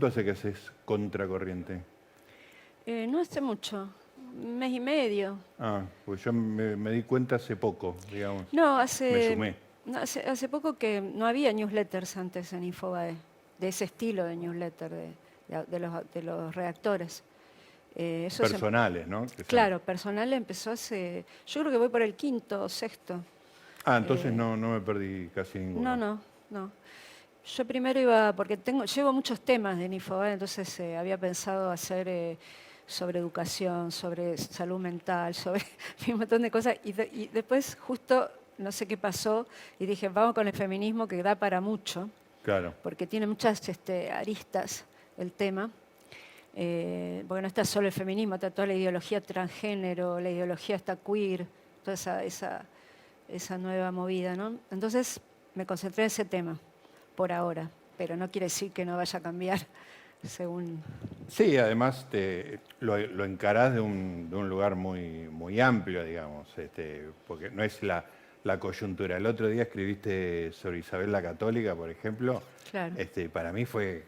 ¿Cuánto hace que haces contracorriente? Eh, no hace mucho, un mes y medio. Ah, pues yo me, me di cuenta hace poco, digamos. No, Me hace, sumé. hace, hace poco que no había newsletters antes en Infobae, de ese estilo de newsletter, de, de- de los, de los redactores. Eh, eso se- Personales, ¿no? Que claro, personal empezó hace, yo creo que voy por el quinto o sexto. Ah, entonces Eh, no, no me perdí casi ninguno. No, no, no. Yo primero iba, porque tengo, llevo muchos temas de Infobae, entonces eh, había pensado hacer eh, sobre educación, sobre salud mental, sobre un montón de cosas. Y, de- y después justo, no sé qué pasó, y dije, vamos con el feminismo que da para mucho, Claro. porque tiene muchas este, aristas el tema. Eh, porque no está solo el feminismo, está toda la ideología transgénero, la ideología está queer, toda esa, esa, esa nueva movida, ¿no? Entonces me concentré en ese tema, por ahora, pero no quiere decir que no vaya a cambiar según... Sí, además te, lo, lo encarás de un, de un lugar muy, muy amplio, digamos, este, porque no es la, la coyuntura. El otro día escribiste sobre Isabel la Católica, por ejemplo. Claro. Este, para mí fue,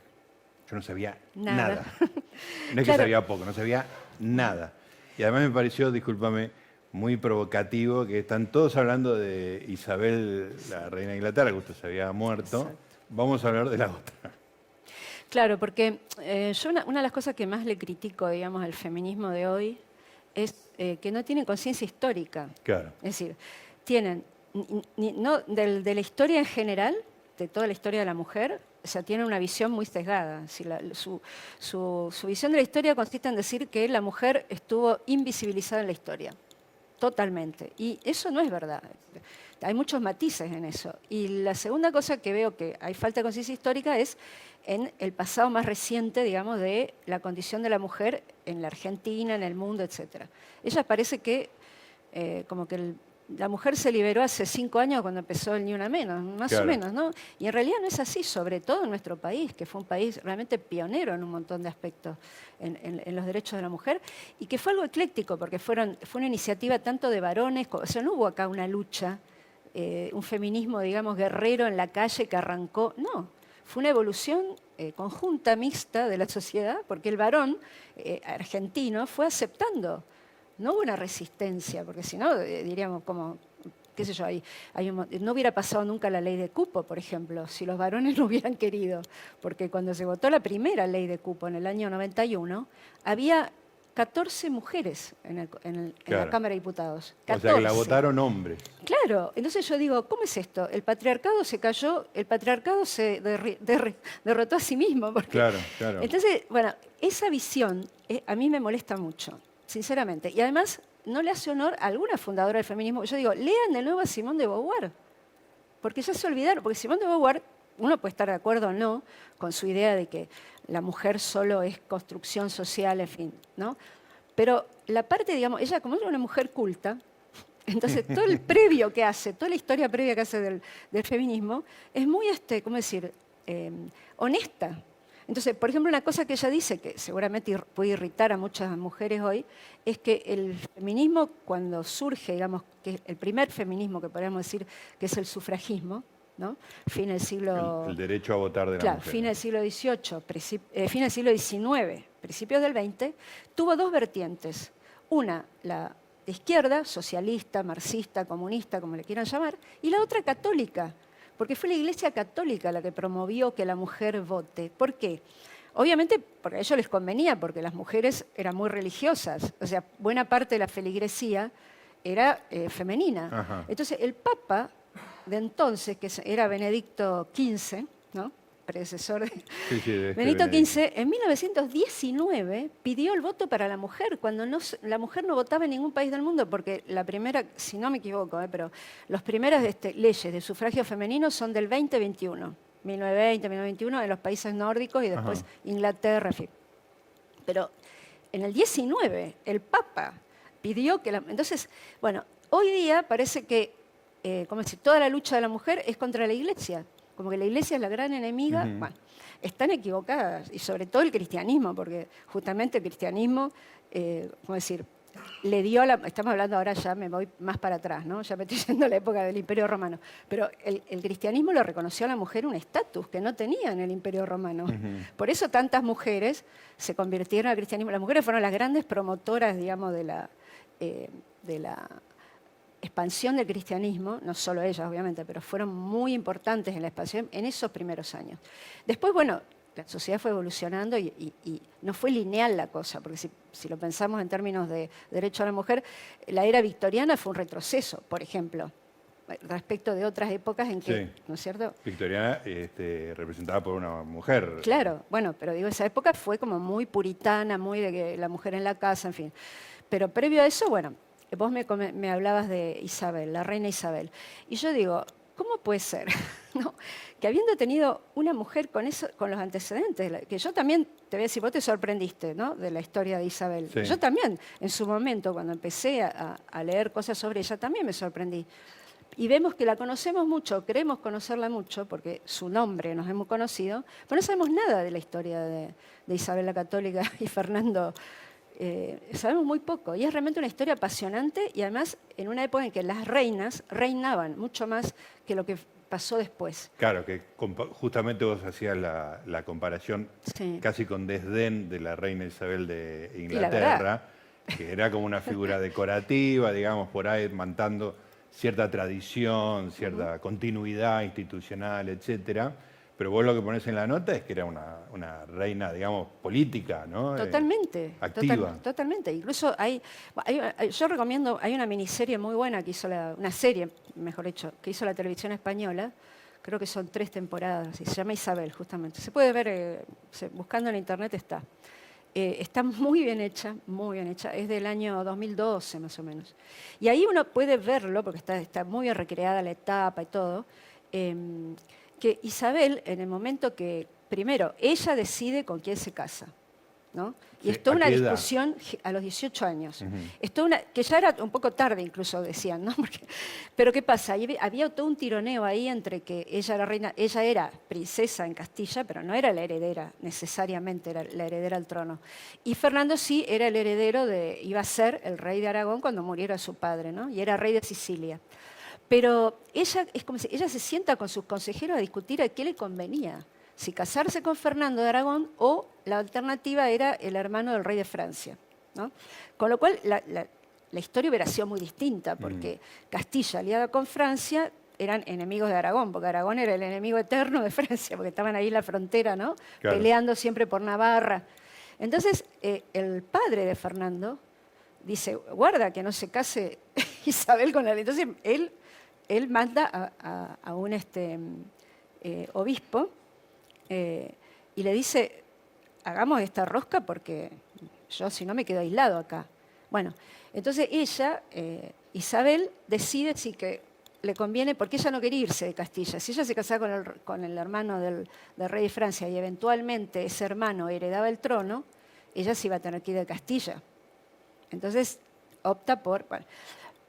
yo no sabía Nada. nada. No es que sabía poco, no sabía nada. Y además me pareció, discúlpame, muy provocativo que están todos hablando de Isabel, la reina de Inglaterra, que justo se había muerto. Exacto. Vamos a hablar de la otra. Claro, porque eh, yo una, una de las cosas que más le critico, digamos, al feminismo de hoy es eh, que no tienen conciencia histórica. Claro. Es decir, tienen, ni- ni- no, del- de la historia en general, de toda la historia de la mujer, o sea, tienen una visión muy sesgada. Si la- su, su- su visión de la historia consiste en decir que la mujer estuvo invisibilizada en la historia, totalmente. Y eso no es verdad. Hay muchos matices en eso. Y la segunda cosa que veo que hay falta de conciencia histórica es en el pasado más reciente, digamos, de la condición de la mujer en la Argentina, en el mundo, etc. Ella parece que eh, como que el- la mujer se liberó hace cinco años cuando empezó el Ni Una Menos, más Claro. o menos, ¿no? Y en realidad no es así, sobre todo en nuestro país, que fue un país realmente pionero en un montón de aspectos en, en- en los derechos de la mujer, y que fue algo ecléctico, porque fueron, fue una iniciativa tanto de varones, o sea, no hubo acá una lucha, eh, un feminismo, digamos, guerrero en la calle que arrancó, no. Fue una evolución eh, conjunta, mixta de la sociedad, porque el varón eh, argentino fue aceptando no hubo una resistencia, porque si no, diríamos como, qué sé yo, no hubiera pasado nunca la ley de cupo, por ejemplo, si los varones no hubieran querido, porque cuando se votó la primera ley de cupo en el año 91, había 14 mujeres en, el- en el- en Claro. la Cámara de Diputados. O sea que la 14. votaron hombres. Claro, entonces yo digo, ¿cómo es esto? El patriarcado se cayó, el patriarcado se derri- derri- derrotó a sí mismo. Porque... Claro, claro. Entonces, bueno, esa visión eh, a mí me molesta mucho, sinceramente. Y además, no le hace honor a alguna fundadora del feminismo. Yo digo, lean de nuevo a Simone de Beauvoir, porque ya se olvidaron, porque Simone de Beauvoir, uno puede estar de acuerdo o no con su idea de que la mujer solo es construcción social, en fin, ¿no? Pero la parte, digamos, ella como es una mujer culta, entonces todo el previo que hace, toda la historia previa que hace del, del feminismo, es muy, este, ¿cómo decir?, Eh, honesta. Entonces, por ejemplo, una cosa que ella dice, que seguramente puede irritar a muchas mujeres hoy, es que el feminismo cuando surge, digamos, que el primer feminismo que podríamos decir que es el sufragismo, ¿no? Fin del siglo... El, el derecho a votar de la Claro, mujer. fin del siglo XVIII, princip- eh, fin del siglo XIX, principios del XX, tuvo dos vertientes. Una, la de izquierda, socialista, marxista, comunista, como le quieran llamar, y la otra católica, porque fue la Iglesia Católica la que promovió que la mujer vote. ¿Por qué? Obviamente porque a ellos les convenía, porque las mujeres eran muy religiosas, o sea, buena parte de la feligresía era eh, femenina. Ajá. Entonces, el Papa de entonces, que era Benedicto XV, ¿no? predecesor de Sí, sí, de este Benedicto. XV, en 1919 pidió el voto para la mujer, cuando no la mujer no votaba en ningún país del mundo, porque la primera, si no me equivoco, ¿eh? pero las primeras este, leyes de sufragio femenino son del 2021, 1920, 1921, en los países nórdicos y después Ajá. Inglaterra. Pero en el 19, el Papa pidió que la... Entonces, bueno, hoy día parece que, eh, como decir, toda la lucha de la mujer es contra la Iglesia, como que la Iglesia es la gran enemiga. Bueno, están equivocadas, y sobre todo el cristianismo, porque justamente el cristianismo, eh, ¿cómo decir?, le dio la, estamos hablando ahora ya, me voy más para atrás, ¿no? Ya me estoy yendo a la época del Imperio Romano, pero el, el cristianismo le reconoció a la mujer un estatus que no tenía en el Imperio Romano. Por eso tantas mujeres se convirtieron al cristianismo. Las mujeres fueron las grandes promotoras, digamos, de la, eh, de la expansión del cristianismo, no solo ellas obviamente, pero fueron muy importantes en la expansión en esos primeros años. Después, bueno, la sociedad fue evolucionando y, no fue lineal la cosa, porque si, lo pensamos en términos de derecho a la mujer, la era victoriana fue un retroceso, por ejemplo, respecto de otras épocas en que, ¿no es cierto? Victoriana este, representada por una mujer. Claro, bueno, pero digo, esa época fue como muy puritana, muy de que la mujer en la casa, en fin. Pero previo a eso, bueno, vos me, me hablabas de Isabel, la reina Isabel. Y yo digo, ¿cómo puede ser que habiendo tenido una mujer con, eso, con los antecedentes, que yo también, te voy a decir, vos te sorprendiste ¿no? de la historia de Isabel. Yo también, en su momento, cuando empecé a, leer cosas sobre ella, también me sorprendí. Y vemos que la conocemos mucho, queremos conocerla mucho, porque su nombre nos hemos conocido, pero no sabemos nada de la historia de, Isabel la Católica y Fernando eh, sabemos muy poco. Y es realmente una historia apasionante y además en una época en que las reinas reinaban mucho más que lo que pasó después. Claro, que justamente vos hacías la, comparación casi con desdén de la reina Isabel de Inglaterra, que era como una figura decorativa, digamos, por ahí mantando cierta tradición, cierta continuidad institucional, etcétera pero vos lo que pones en la nota es que era una, reina, digamos, política, ¿no? Eh, totalmente. activa. totalmente. Incluso hay, yo recomiendo, hay una miniserie muy buena que hizo la, una serie, mejor dicho, que hizo la televisión española, creo que son tres temporadas, y se llama Isabel, justamente. Se puede ver, eh, buscando en internet está. Eh, está muy bien hecha, muy bien hecha. Es del año 2012 más o menos. Y ahí uno puede verlo, porque está, está muy bien recreada la etapa y todo. Que Isabel, en el momento que, primero, ella decide con quién se casa, ¿no? Y es toda una discusión a los 18 años. una, que ya era un poco tarde incluso, decían, ¿no? pero ¿qué pasa? Había todo un tironeo ahí entre que ella era reina, ella era princesa en Castilla, pero no era la heredera, necesariamente era la heredera al trono. Y Fernando sí era el heredero de, iba a ser el rey de Aragón cuando muriera su padre, ¿no? Y era rey de Sicilia. Pero ella, es como si ella se sienta con sus consejeros a discutir a qué le convenía, si casarse con Fernando de Aragón o la alternativa era el hermano del rey de Francia. Con lo cual la, historia hubiera sido muy distinta, porque mm. Castilla aliada con Francia eran enemigos de Aragón, porque Aragón era el enemigo eterno de Francia, porque estaban ahí en la frontera, ¿no? Peleando siempre por Navarra. Entonces, eh, el padre de Fernando dice, guarda que no se case Isabel con la... Entonces, él él manda a, un este, eh, obispo eh, y le dice, hagamos esta rosca porque yo si no me quedo aislado acá. Bueno, entonces ella, eh, Isabel, decide si que le conviene, porque ella no quería irse de Castilla. Si ella se casaba con el, hermano del, rey de Francia y eventualmente ese hermano heredaba el trono, ella se iba a tener que ir de Castilla. Entonces opta por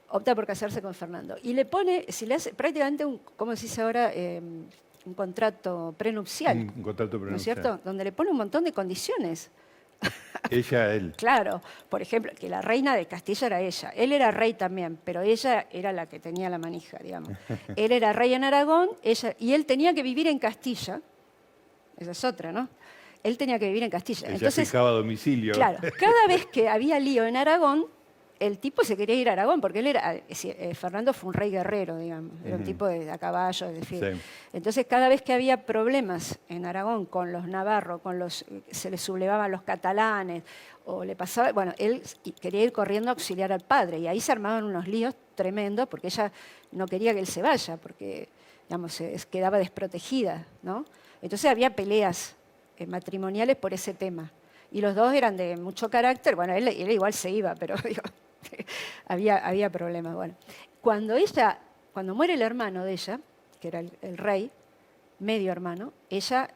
opta por casarse con Fernando. Y le pone, si le hace prácticamente, un, como se dice ahora, em, un contrato prenupcial. Un contrato prenupcial. ¿No es cierto? Donde le pone un montón de condiciones. Ella, él. Claro, por ejemplo, que la reina de Castilla era ella. Él era rey también, pero ella era la que tenía la manija, digamos. él era rey en Aragón ella, y él tenía que vivir en Castilla. Esa es otra, ¿no? Él tenía que vivir en Castilla. Entonces, fijaba domicilio. Claro, cada vez que había lío en Aragón, el tipo se quería ir a Aragón, porque él era, eh, eh, Fernando fue un rey guerrero, digamos, era un tipo de, a caballo, de decir. Entonces, cada vez que había problemas en Aragón con los navarros, con los, se le sublevaban los catalanes, o le pasaba, bueno, él quería ir corriendo a auxiliar al padre, y ahí se armaban unos líos tremendos, porque ella no quería que él se vaya, porque, digamos, se quedaba desprotegida, ¿no? Entonces había peleas eh, matrimoniales por ese tema. Y los dos eran de mucho carácter, bueno, él, él igual se iba, pero digo, había, había problemas. Bueno, cuando ella, cuando muere el hermano de ella, que era el, rey, medio hermano, ella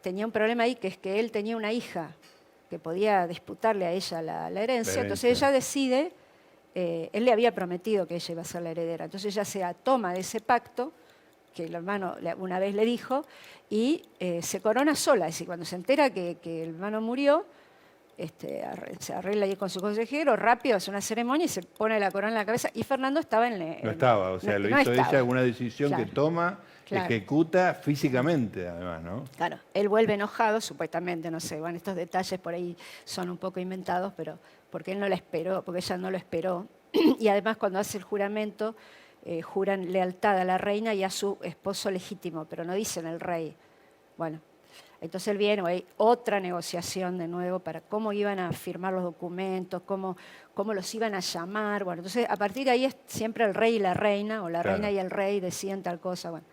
tenía un problema ahí, que es que él tenía una hija que podía disputarle a ella la, herencia, entonces ella decide, eh, él le había prometido que ella iba a ser la heredera, entonces ella se toma de ese pacto, que el hermano una vez le dijo, y eh, se corona sola, es decir, cuando se entera que, que el hermano murió, este, se arregla ahí con su consejero, rápido hace una ceremonia y se pone la corona en la cabeza. Y Fernando estaba en... no estaba, o sea, lo hizo ella una decisión que toma, ejecuta físicamente además, ¿no? Claro, él vuelve enojado, supuestamente, no sé, bueno, estos detalles por ahí son un poco inventados, pero porque él no la esperó, porque ella no lo esperó. y además cuando hace el juramento, eh, juran lealtad a la reina y a su esposo legítimo, pero no dicen el rey. Bueno, entonces él viene, hay otra negociación de nuevo para cómo iban a firmar los documentos, cómo, cómo los iban a llamar. Bueno, entonces a partir de ahí es siempre el rey y la reina, o la reina y el rey decían tal cosa. Bueno.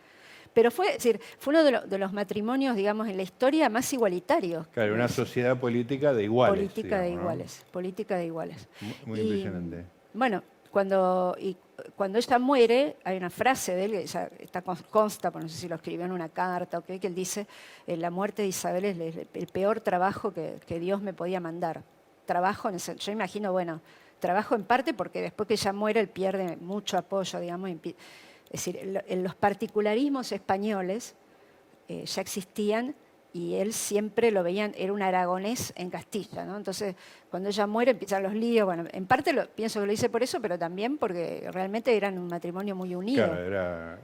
Pero fue, decir, fue uno de, los matrimonios, digamos, en la historia más igualitarios. Claro, una sociedad política de iguales. Política de iguales, política de iguales. Muy, impresionante. Bueno, cuando, y cuando ella muere, hay una frase de él, que está consta, no sé si lo escribió en una carta, o que él dice, eh, la muerte de Isabel es el peor trabajo que, Dios me podía mandar. Trabajo, en yo imagino, bueno, trabajo en parte porque después que ella muere, él pierde mucho apoyo, digamos. Es decir, en los particularismos españoles eh, ya existían y él siempre lo veían, era un aragonés en Castilla, ¿no? Entonces, cuando ella muere empiezan los líos, bueno, en parte lo, pienso que lo hice por eso, pero también porque realmente eran un matrimonio muy unido. Claro, era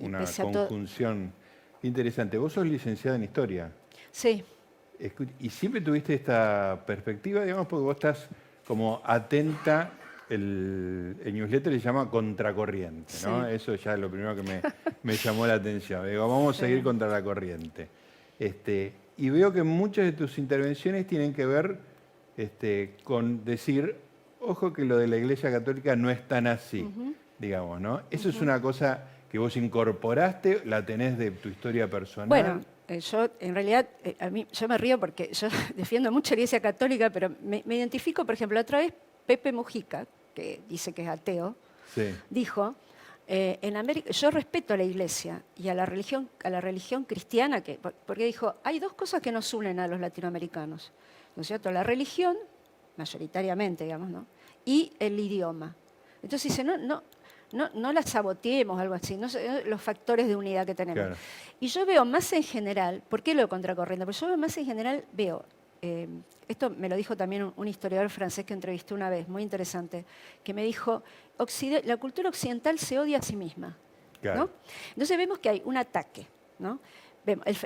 una conjunción interesante. Vos sos licenciada en Historia. Sí. Y siempre tuviste esta perspectiva, digamos, porque vos estás como atenta, el, newsletter se llama Contracorriente, ¿no? Eso ya es lo primero que me, llamó la atención. Digo, vamos a seguir contra la corriente. Este, y veo que muchas de tus intervenciones tienen que ver este, con decir, ojo que lo de la Iglesia Católica no es tan así, digamos, ¿no? Eso es una cosa que vos incorporaste, la tenés de tu historia personal. Bueno, eh, yo en realidad, eh, a mí, yo me río porque yo defiendo mucho la Iglesia Católica, pero me, identifico, por ejemplo, otra vez Pepe Mujica, que dice que es ateo, dijo eh, en América, yo respeto a la iglesia y a la religión, a la religión cristiana, que, porque dijo, hay dos cosas que nos unen a los latinoamericanos, ¿no es cierto? La religión, mayoritariamente, digamos, ¿no? Y el idioma. Entonces dice, no, no, no, no la saboteemos, algo así, no, los factores de unidad que tenemos. Y yo veo más en general, ¿por qué lo contracorriendo? Porque yo veo más en general, veo eh, esto me lo dijo también un, historiador francés que entrevisté una vez, muy interesante, que me dijo, la cultura occidental se odia a sí misma. Entonces vemos que hay un ataque. ¿no?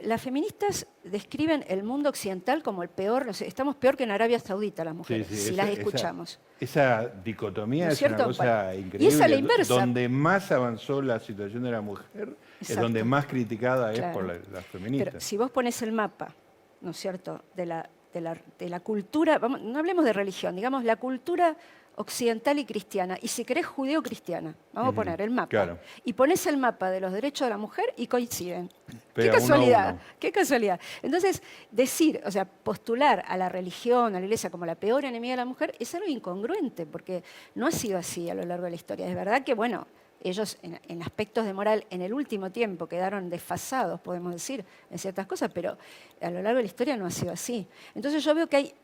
las feministas describen el mundo occidental como el peor, estamos peor que en Arabia Saudita las mujeres, si las escuchamos. Esa, dicotomía es, una cosa increíble. Y esa la inversa. Donde más avanzó la situación de la mujer es donde más criticada es por las feministas. Pero si vos pones el mapa, ¿no es cierto?, de la de la, cultura, no hablemos de religión, digamos la cultura occidental y cristiana, y si querés judeo-cristiana, vamos a poner el mapa, y pones el mapa de los derechos de la mujer y coinciden. qué casualidad, qué casualidad. Entonces, decir, o sea, postular a la religión, a la iglesia como la peor enemiga de la mujer es algo incongruente, porque no ha sido así a lo largo de la historia. Es verdad que, bueno, ellos en, aspectos de moral en el último tiempo quedaron desfasados, podemos decir, en ciertas cosas, pero a lo largo de la historia no ha sido así. Entonces yo veo que hay,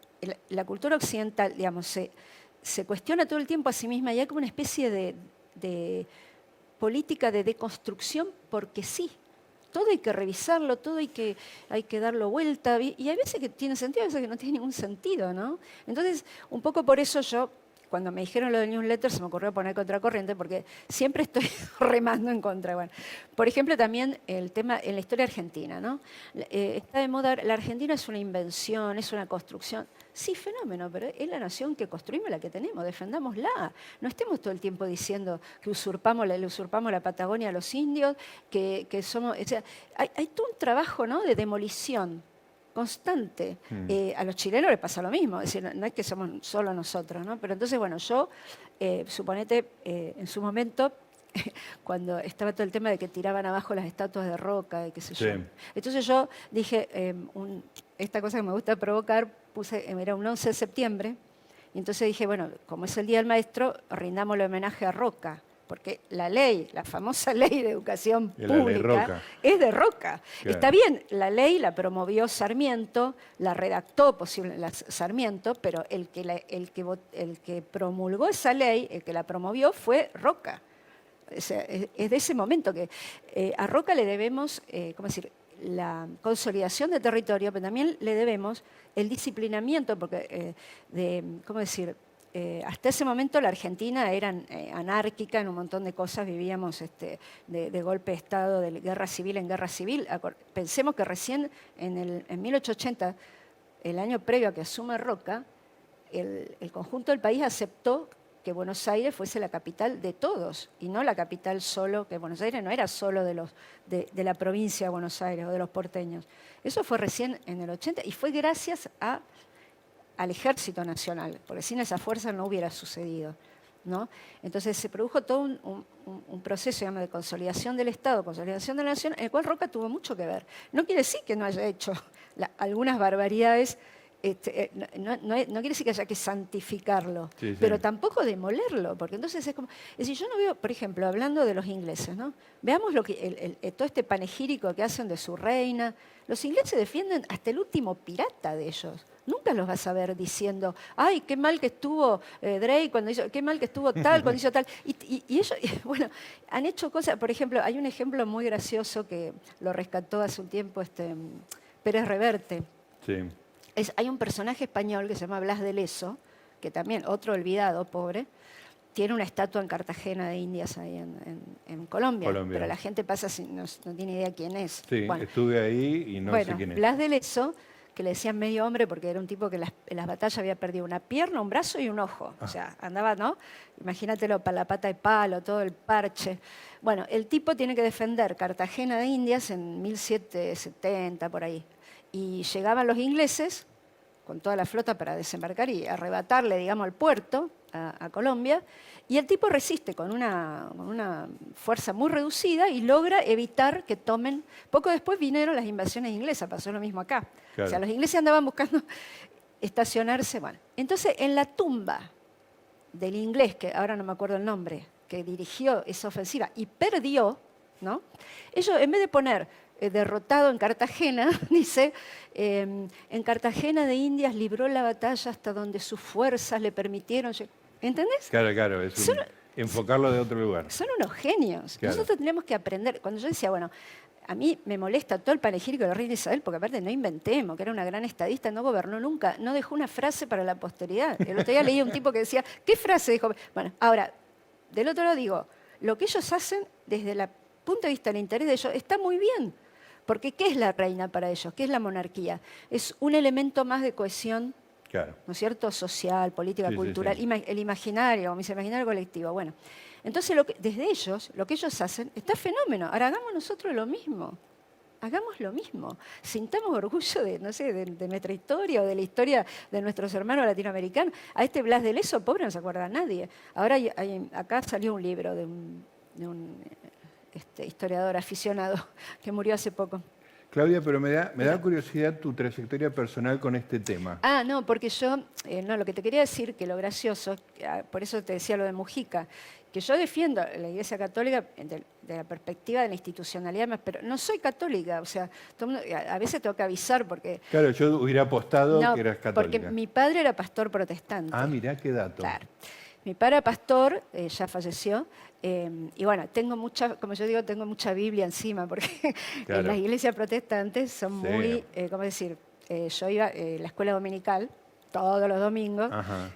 la cultura occidental, digamos, se, cuestiona todo el tiempo a sí misma y hay como una especie de, política de deconstrucción porque sí. Todo hay que revisarlo, todo hay que, hay que darlo vuelta. Y hay veces que tiene sentido, hay veces que no tiene ningún sentido, ¿no? Entonces, un poco por eso yo cuando me dijeron lo del newsletter se me ocurrió poner contracorriente porque siempre estoy remando en contra. Bueno, por ejemplo, también el tema en la historia argentina, ¿no? Eh, está de moda, la Argentina es una invención, es una construcción. Sí, fenómeno, pero es la nación que construimos la que tenemos, defendámosla. No estemos todo el tiempo diciendo que usurpamos, le usurpamos la Patagonia a los indios, que, somos... hay, hay todo un trabajo ¿no? de demolición constante. Hmm. Eh, a los chilenos les pasa lo mismo, es decir, no es que somos solo nosotros, ¿no? Pero entonces, bueno, yo, eh, suponete, eh, en su momento, cuando estaba todo el tema de que tiraban abajo las estatuas de roca y qué sé yo. Entonces yo dije, em, esta cosa que me gusta provocar, puse, em, era un 11 de septiembre, y entonces dije, bueno, como es el Día del Maestro, rindamos el homenaje a Roca porque la ley, la famosa ley de educación pública, es de Roca. Está bien, la ley la promovió Sarmiento, la redactó posible, Sarmiento, pero el que, el, que, el que promulgó esa ley, el que la promovió fue Roca. es, de ese momento que eh, a Roca le debemos, eh, ¿cómo decir? la consolidación de territorio, pero también le debemos el disciplinamiento, porque, eh, de, ¿cómo decir? Eh, hasta ese momento la Argentina era eh, anárquica en un montón de cosas, vivíamos este, de, golpe de Estado, de guerra civil en guerra civil. Pensemos que recién en, el, en 1880, el año previo a que asume Roca, el, conjunto del país aceptó que Buenos Aires fuese la capital de todos y no la capital solo, que Buenos Aires no era solo de, de, la provincia de Buenos Aires o de los porteños. Eso fue recién en el 80 y fue gracias a al ejército nacional, porque sin esa fuerza no hubiera sucedido. ¿no? Entonces se produjo todo un, proceso de consolidación del Estado, consolidación de la nación, en el cual Roca tuvo mucho que ver. No quiere decir que no haya hecho algunas barbaridades, este, eh, no, quiere decir que haya que santificarlo, pero tampoco demolerlo, porque entonces es como... Es decir, yo no veo, por ejemplo, hablando de los ingleses, ¿no? veamos lo que, todo este panegírico que hacen de su reina. Los ingleses defienden hasta el último pirata de ellos nunca los vas a ver diciendo, ay, qué mal que estuvo eh, Drake cuando hizo, qué mal que estuvo tal cuando hizo tal. Y, ellos, bueno, han hecho cosas, por ejemplo, hay un ejemplo muy gracioso que lo rescató hace un tiempo este, Pérez Reverte. Sí. Es, hay un personaje español que se llama Blas de Leso, que también, otro olvidado, pobre, tiene una estatua en Cartagena de Indias ahí en, Colombia, pero la gente pasa sin, no, tiene idea quién es. Sí, estuve ahí y no sé quién es. Blas de Leso que le decían medio hombre porque era un tipo que en las, batallas había perdido una pierna, un brazo y un ojo. O ah. sea, andaba, ¿no? Imagínatelo para la pata de palo, todo el parche. Bueno, el tipo tiene que defender Cartagena de Indias en 1770, por ahí. Y llegaban los ingleses con toda la flota para desembarcar y arrebatarle, digamos, el puerto a, Colombia. Y el tipo resiste con una, una, fuerza muy reducida y logra evitar que tomen. Poco después vinieron las invasiones inglesas, pasó lo mismo acá. O sea, los ingleses andaban buscando estacionarse. Bueno, entonces en la tumba del inglés, que ahora no me acuerdo el nombre, que dirigió esa ofensiva y perdió, ¿no? Ellos, en vez de poner derrotado en Cartagena, dice, em, en Cartagena de Indias libró la batalla hasta donde sus fuerzas le permitieron... ¿Entendés? Claro, claro, es enfocarlo de otro lugar. Son unos genios. Nosotros tenemos que aprender. Cuando yo decía, bueno, a mí me molesta todo el panegírico de la reina Isabel, porque aparte no inventemos, que era una gran estadista, no gobernó nunca, no dejó una frase para la posteridad. El otro día leí un tipo que decía, ¿qué frase dijo? Bueno, ahora, del otro lado digo, lo que ellos hacen desde el punto de vista del interés de ellos está muy bien. Porque ¿qué es la reina para ellos? ¿Qué es la monarquía? Es un elemento más de cohesión, ¿no es cierto? Social, política, cultural, el imaginario, mi imaginario colectivo. Bueno, entonces lo que, desde ellos, lo que ellos hacen, está fenómeno. Ahora hagamos nosotros lo mismo. Hagamos lo mismo. Sintamos orgullo de, no sé, de, nuestra historia o de la historia de nuestros hermanos latinoamericanos. A este Blas de Leso, pobre, no se acuerda nadie. Ahora acá salió un libro de un este, historiador aficionado que murió hace poco. Claudia, pero me da, me da curiosidad tu trayectoria personal con este tema. Ah, no, porque yo, eh, no, lo que te quería decir, que lo gracioso, ah, por eso te decía lo de Mujica, que yo defiendo la Iglesia Católica de, la perspectiva de la institucionalidad, pero no soy católica, o sea, a veces tengo que avisar porque... Claro, yo hubiera apostado que eras católica. Porque mi padre era pastor protestante. Ah, mirá qué dato. Claro. Mi padre era pastor, eh, ya falleció, Em, y bueno, tengo mucha, como yo digo, tengo mucha Biblia encima, porque en las iglesias protestantes son muy, eh, ¿cómo decir? Eh, yo iba a eh, la escuela dominical todos los domingos,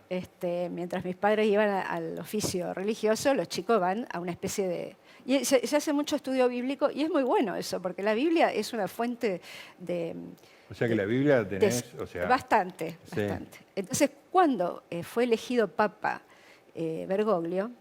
este, mientras mis padres iban al oficio religioso, los chicos van a una especie de... Y se, hace mucho estudio bíblico y es muy bueno eso, porque la Biblia es una fuente de... O sea que la Biblia tenés... o sea, bastante, bastante. Entonces, cuando fue elegido Papa Bergoglio,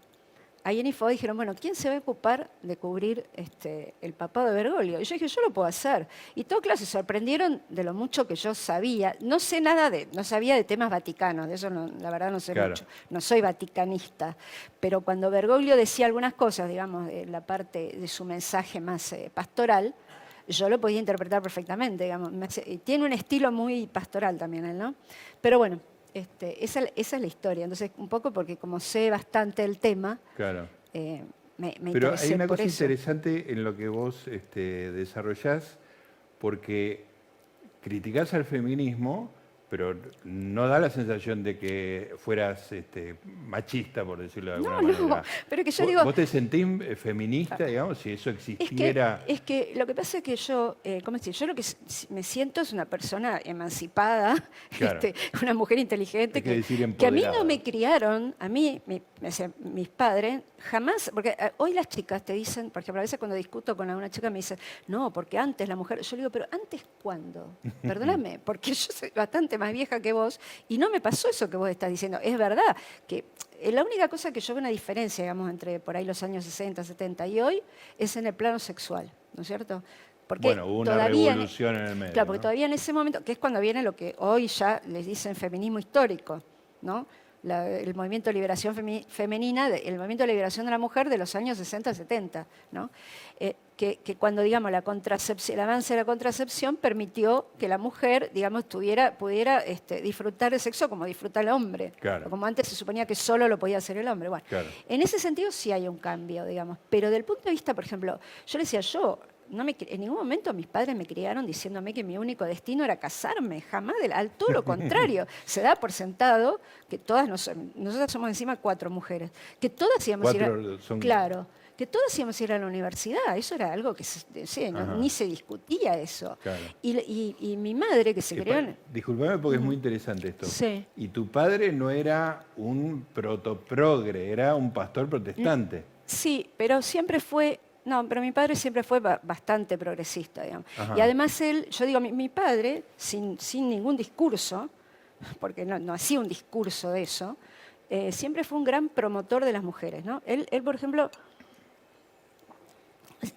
ahí en IFO dijeron, bueno, ¿quién se va a ocupar de cubrir este, el papado de Bergoglio? Y yo dije, yo lo puedo hacer. Y todos claro, se sorprendieron de lo mucho que yo sabía. No sé nada de, no sabía de temas vaticanos, de eso la verdad no sé mucho. No soy vaticanista. Pero cuando Bergoglio decía algunas cosas, digamos, de la parte de su mensaje más eh, pastoral, yo lo podía interpretar perfectamente, digamos. Tiene un estilo muy pastoral también él, ¿no? Pero bueno, este, esa, es la historia. Entonces, un poco porque como sé bastante el tema, claro. Eh, me, me Pero hay una cosa interesante en lo que vos este, desarrollás, porque criticás al feminismo, pero no da la sensación de que fueras este, machista, por decirlo de alguna No, manera. no, pero que yo ¿Vos- digo- ¿Vos te sentís eh, feminista, digamos, si eso Es que, existiera? es que lo que pasa es que yo, eh, ¿cómo decir? Yo lo que me siento es una persona emancipada, Claro. este, una mujer inteligente, que que a mí no me criaron, a mí, mi- mis padres, jamás, porque eh, hoy las chicas te dicen, por ejemplo, a veces cuando discuto con alguna chica me dicen, no, porque antes la mujer, yo le digo, pero antes cuándo? Perdóname, porque yo soy bastante más vieja que vos y no me pasó eso que vos estás diciendo. Es verdad que eh, la única cosa que yo veo una diferencia, digamos, entre por ahí los años 60, 70 y hoy es en el plano sexual, ¿no es cierto? Porque bueno, hubo una todavía en- revolución en el medio. Claro, porque ¿no? todavía en ese momento, que es cuando viene lo que hoy ya les dicen feminismo histórico, ¿no? La- el movimiento de liberación femenina, el movimiento de liberación de la mujer de los años 60, 70, ¿no? Eh, que, que cuando, digamos, la el avance de la contracepción permitió que la mujer, digamos, tuviera, pudiera este, disfrutar de sexo como disfruta el hombre. Claro. Como antes se suponía que solo lo podía hacer el hombre. Bueno, Claro. en ese sentido sí hay un cambio, digamos. Pero del punto de vista, por ejemplo, yo le decía, yo, no me, en ningún momento mis padres me criaron diciéndome que mi único destino era casarme, jamás, del, al todo lo contrario. Se da por sentado que todas, nos- nosotras somos encima cuatro mujeres, que todas íbamos a ir son- Claro, que todas íbamos a ir a la universidad, eso era algo que se- no- ni se discutía eso. Claro. Y, y- y mi madre, que se pa- en... Disculpame porque es muy interesante esto. Sí. Y tu padre no era un protoprogre, era un pastor protestante. Sí, pero siempre fue, no, pero mi padre siempre fue ba- bastante progresista, digamos. Ajá. Y además él, yo digo, mi, mi padre, sin, sin ningún discurso, porque no, no hacía un discurso de eso, eh, siempre fue un gran promotor de las mujeres, ¿no? Él, él, por ejemplo,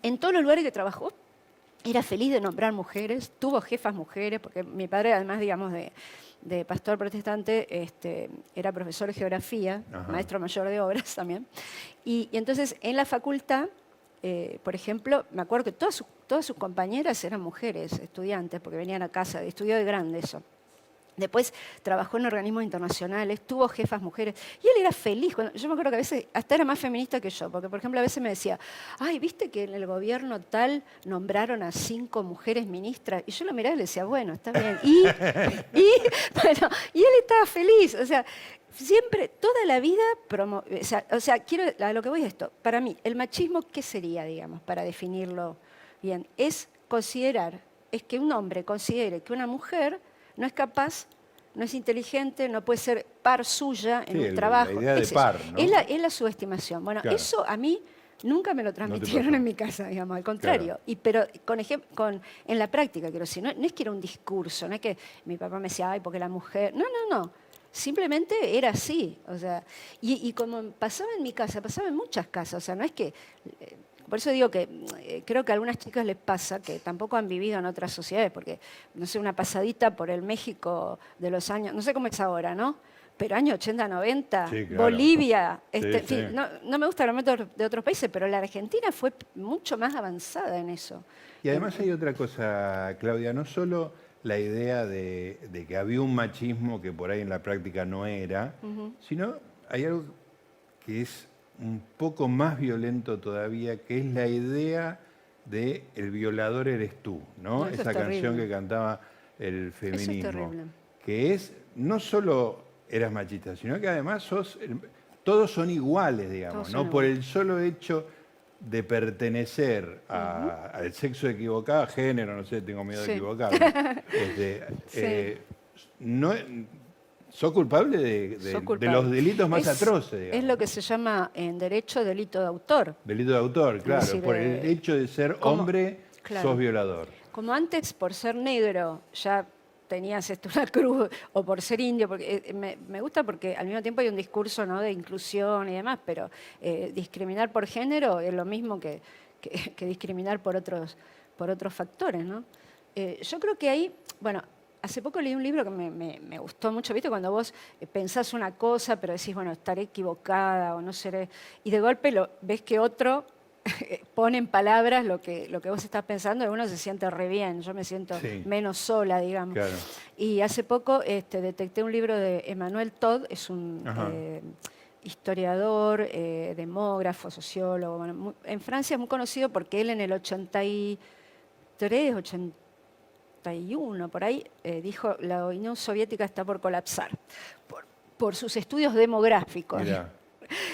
en todos los lugares que trabajó, era feliz de nombrar mujeres, tuvo jefas mujeres, porque mi padre, además, digamos, de, de pastor protestante, este, era profesor de geografía, Ajá. maestro mayor de obras también. Y, y entonces, en la facultad, eh, por ejemplo, me acuerdo que todas sus, todas sus compañeras eran mujeres, estudiantes, porque venían a casa, estudió de grande eso. Después trabajó en organismos internacionales, tuvo jefas mujeres. Y él era feliz. Yo me acuerdo que a veces hasta era más feminista que yo, porque por ejemplo a veces me decía, ay, ¿viste que en el gobierno tal nombraron a cinco mujeres ministras? Y yo lo miraba y le decía, bueno, está bien. Y, y él estaba feliz. O sea, siempre, toda la vida, promo- o, sea, o sea, quiero, a lo que voy es esto. Para mí, el machismo, ¿qué sería, digamos, para definirlo bien? Es considerar, es que un hombre considere que una mujer no es capaz, no es inteligente, no puede ser par suya en Sí, un el- trabajo. la idea de Es par, ¿no? Es la, es la subestimación. Bueno, Claro. eso a mí nunca me lo transmitieron en mi casa, digamos, al contrario. Claro. Y, pero con, con, en la práctica, quiero decir, no, no es que era un discurso, no es que mi papá me decía, ay, porque la mujer. No, no, no. Simplemente era así. O sea, y, y como pasaba en mi casa, pasaba en muchas casas. O sea, no es que. eh, Por eso digo que eh, creo que a algunas chicas les pasa que tampoco han vivido en otras sociedades, porque, no sé, una pasadita por el México de los años, no sé cómo es ahora, ¿no? Pero años 80, 90, Sí, claro. Bolivia, Sí, este, en fin, sí. no, no me gusta hablar de otros países, pero la Argentina fue mucho más avanzada en eso. Y además hay otra cosa, Claudia, no solo la idea de, de que había un machismo que por ahí en la práctica no era, sino hay algo que es un poco más violento todavía, que es la idea de el violador eres tú, ¿no? No, eso es Esa canción que cantaba el feminismo. Que es, no solo eras machista, sino que además sos, el- todos son iguales, digamos, Todos ¿no? Por iguales. el solo hecho de pertenecer a- al sexo equivocado, género, no sé, tengo miedo Sí. de equivocarme. Este, Sí. eh, no, sos culpable de, de- los delitos más Es- atroces, digamos. Es lo que se llama en derecho delito de autor. Delito de autor, claro. decir, por el hecho de ser hombre, claro. sos violador. Como antes, por ser negro, ya tenías esto una cruz, o por ser indio, porque eh, me, gusta porque al mismo tiempo hay un discurso ¿no? de inclusión y demás, pero eh, discriminar por género es lo mismo que, discriminar por otros, por otros factores. ¿no? Eh, yo creo que ahí, bueno, hace poco leí un libro que me, me- me gustó mucho, ¿viste? Cuando vos pensás una cosa, pero decís, bueno, estaré equivocada o no seré, y de golpe lo, ves que otro pone en palabras lo que, lo que vos estás pensando y uno se siente re bien, yo me siento Sí. menos sola, digamos. Claro. Y hace poco este, detecté un libro de Emmanuel Todd, es un eh, historiador, eh, demógrafo, sociólogo. bueno, en Francia es muy conocido porque él en el 83, 80, 91, por ahí, eh, dijo la Unión Soviética está por colapsar por, por sus estudios demográficos. Mirá.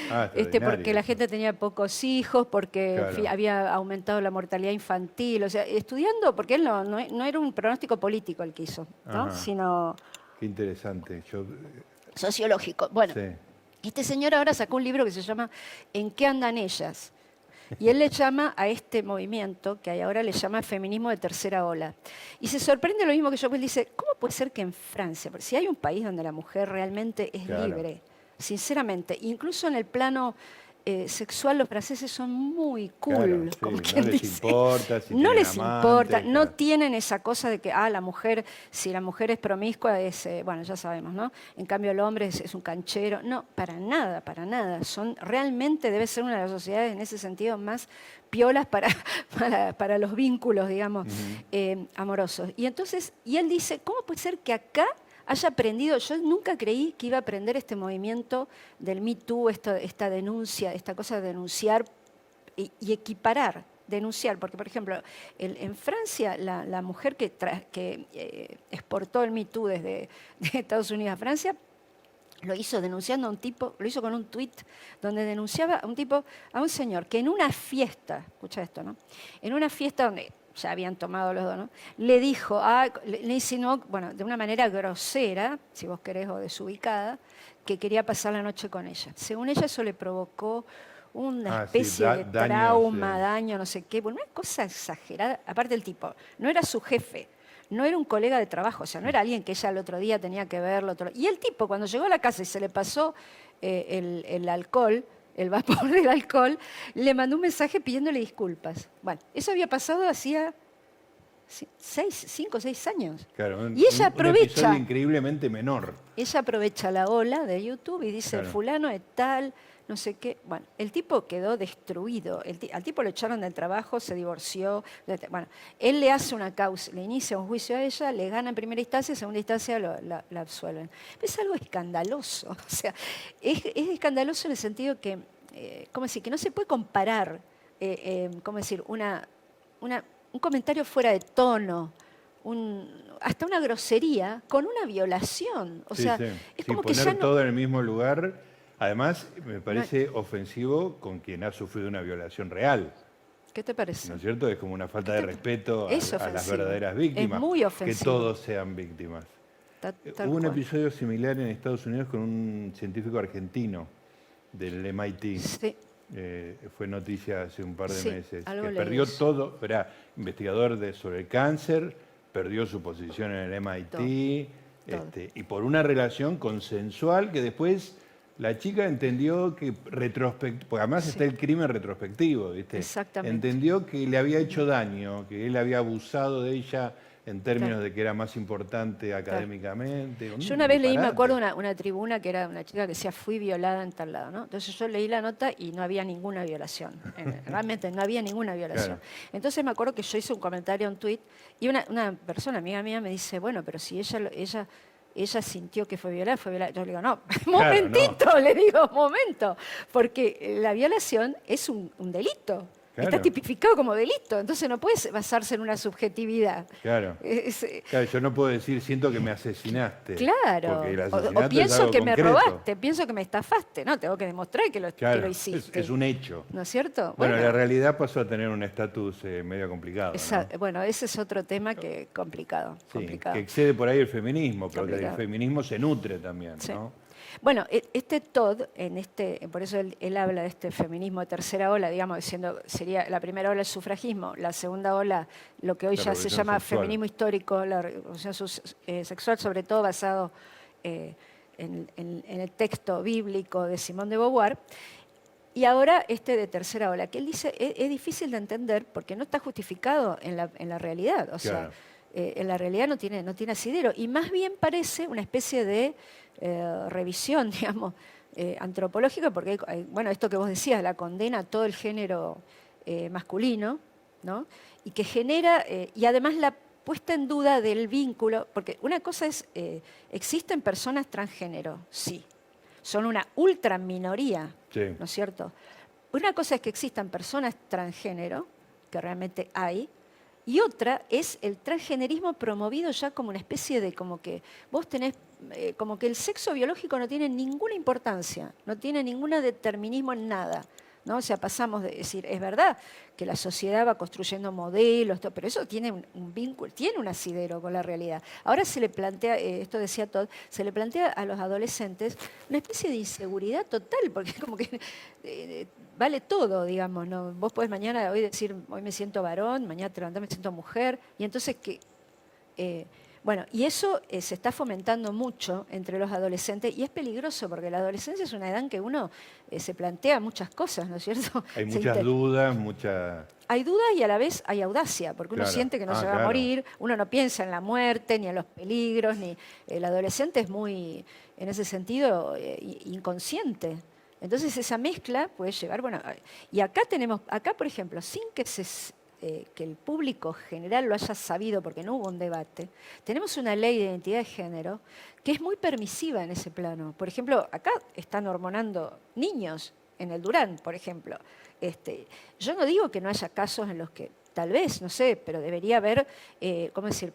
Ah, Este, porque la gente tenía pocos hijos, porque Claro. había aumentado la mortalidad infantil, o sea, estudiando, porque él no, no, no era un pronóstico político el que hizo, ¿no? Sino Qué interesante. Yo, sociológico. Bueno, sí. este señor ahora sacó un libro que se llama ¿En qué andan ellas? Y él le llama a este movimiento, que hay ahora le llama feminismo de tercera ola. Y se sorprende lo mismo que yo, pues dice, ¿cómo puede ser que en Francia, porque si hay un país donde la mujer realmente es Claro. libre, sinceramente, incluso en el plano eh, sexual los franceses son muy cool, Claro, sí, como no quien les dice. importa si no tienen les importa, no tienen esa cosa de que, ah, la mujer, si la mujer es promiscua, es, eh, bueno, ya sabemos, ¿no? En cambio el hombre es, es un canchero. No, para nada, para nada. Son, realmente debe ser una de las sociedades en ese sentido más piolas para, para, para los vínculos, digamos, eh, amorosos. Y entonces, y él dice, ¿cómo puede ser que acá haya aprendido, yo nunca creí que iba a aprender este movimiento del Me Too, esta, denuncia, esta cosa de denunciar y, equiparar, denunciar, porque por ejemplo, en Francia la, mujer que, eh, exportó el Me Too desde de Estados Unidos a Francia, lo hizo denunciando a un tipo, lo hizo con un tuit donde denunciaba a un tipo, a un señor que en una fiesta, escucha esto, ¿no? En una fiesta donde ya habían tomado los dos, ¿no? Le dijo, ah, le, insinuó, bueno, de una manera grosera, si vos querés, o desubicada, que quería pasar la noche con ella. Según ella eso le provocó una Ah, sí, especie da- de trauma, daño, no sé qué, bueno, una cosa exagerada. Aparte el tipo, no era su jefe, no era un colega de trabajo, o sea, no era alguien que ella el otro día tenía que verlo. Otro... Y el tipo, cuando llegó a la casa y se le pasó eh, el, el alcohol, el vapor del alcohol, le mandó un mensaje pidiéndole disculpas. Bueno, eso había pasado hacía seis, cinco o seis años. Claro, un- Y ella Un aprovecha. increíblemente menor. Ella aprovecha la ola de YouTube y dice, Claro. fulano es tal, no sé qué. Bueno, el tipo quedó destruido. El al tipo lo echaron del trabajo, se divorció. Bueno, él le hace una causa, le inicia un juicio a ella, le gana en primera instancia, en segunda instancia lo- la, la absuelven. Es algo escandaloso. O sea, es, es escandaloso en el sentido que, eh, ¿cómo decir? Que no se puede comparar, eh, eh, ¿cómo decir? Una, una- un comentario fuera de tono. un- hasta una grosería con una violación. O Sí, sea, sí. es como que ya no, todo en el mismo lugar. Además, me parece ofensivo con quien ha sufrido una violación real. ¿Qué te parece? ¿No es cierto? Es como una falta de respeto a, es a las verdaderas Es víctimas. muy Que ofensivo. todos sean víctimas. Ta- Eh, Hubo un cual. episodio similar en Estados Unidos con un científico argentino del MIT. Sí, Eh, fue noticia hace un par de Sí, meses. algo Que perdió todo, era investigador de, sobre el cáncer, perdió su posición en el MIT, Todo, todo. este, y por una relación consensual que después la chica entendió que retrospectivo, porque además Sí. está el crimen retrospectivo, ¿viste? Exactamente. Entendió que le había hecho daño, que él había abusado de ella en términos Claro. de que era más importante académicamente. Yo una vez leí, me acuerdo, una, una tribuna que era una chica que decía, fui violada en tal lado, ¿no? Entonces yo leí la nota y no había ninguna violación. Eh, Realmente no había ninguna violación. Claro. Entonces me acuerdo que yo hice un comentario, un tuit, y una, una persona, amiga mía, me dice, bueno, pero si ella, ella, ella sintió que fue violada, fue violada. Yo le digo, no, momentito, le digo, momento, porque la violación es un, un delito. Está tipificado como delito, entonces no puedes basarse en una subjetividad. Claro. Es- Claro, yo no puedo decir siento que me asesinaste. Claro. O- O, pienso que me robaste, pienso que me estafaste. No, tengo que demostrar que lo, que lo es, hiciste. es un hecho. ¿No es cierto? Bueno, la realidad pasó a tener un estatus eh, medio complicado. ¿no? esa- bueno, ese es otro tema que complicado. Sí, complicado. que excede por ahí el feminismo, pero el feminismo se nutre también, Sí. ¿no? Bueno, e- este Todd, en este, por eso él, él habla de este feminismo de tercera ola, digamos, diciendo, sería la primera ola el sufragismo, la segunda ola lo que hoy La ya se llama sexual. feminismo histórico, la revolución eh, sexual, sobre todo basado eh, en, en- en el texto bíblico de Simón de Beauvoir. Y ahora este de tercera ola, que él dice es, es difícil de entender porque no está justificado en la, en la realidad. O sea, Claro. Eh, en la realidad no tiene, no tiene asidero. Y más bien parece una especie de eh, revisión, digamos, eh, antropológica, porque, hay- hay- bueno, esto que vos decías, la condena a todo el género masculino, ¿no? Y que genera, y además la puesta en duda del vínculo, porque una cosa es, existen personas transgénero, sí, son una ultra minoría, Sí. ¿no es cierto? Una cosa es que existan personas transgénero, que realmente hay, Y otra es el transgenerismo promovido ya como una especie de como que vos tenés, eh, como que el sexo biológico no tiene ninguna importancia, no tiene ningún determinismo en nada. ¿No? O sea, pasamos de decir, es verdad que la sociedad va construyendo modelos, pero eso tiene un, vínculo, tiene un asidero con la realidad. Ahora se le plantea, eh, esto decía Todd, se le plantea a los adolescentes una especie de inseguridad total, porque como que eh, vale todo, digamos, ¿no? Vos podés mañana, hoy decir, hoy me siento varón, mañana te levantás, me siento mujer, y entonces que... Eh, bueno, y eso eh, se está fomentando mucho entre los adolescentes y es peligroso porque la adolescencia es una edad en que uno eh, se plantea muchas cosas, ¿no es cierto? Hay muchas dudas, mucha... Hay dudas y a la vez hay audacia, porque uno siente que no ah, se va a morir, uno no piensa en la muerte, ni en los peligros, ni el adolescente es muy, en ese sentido, inconsciente. Entonces esa mezcla puede llevar, bueno, y acá tenemos, acá por ejemplo, sin que, se, eh, que el público general lo haya sabido porque no hubo un debate, tenemos una ley de identidad de género que es muy permisiva en ese plano. Por ejemplo, acá están hormonando niños en el Durán, por ejemplo. Este, yo no digo que no haya casos en los que tal vez, no sé, pero debería haber, eh, ¿cómo decir?,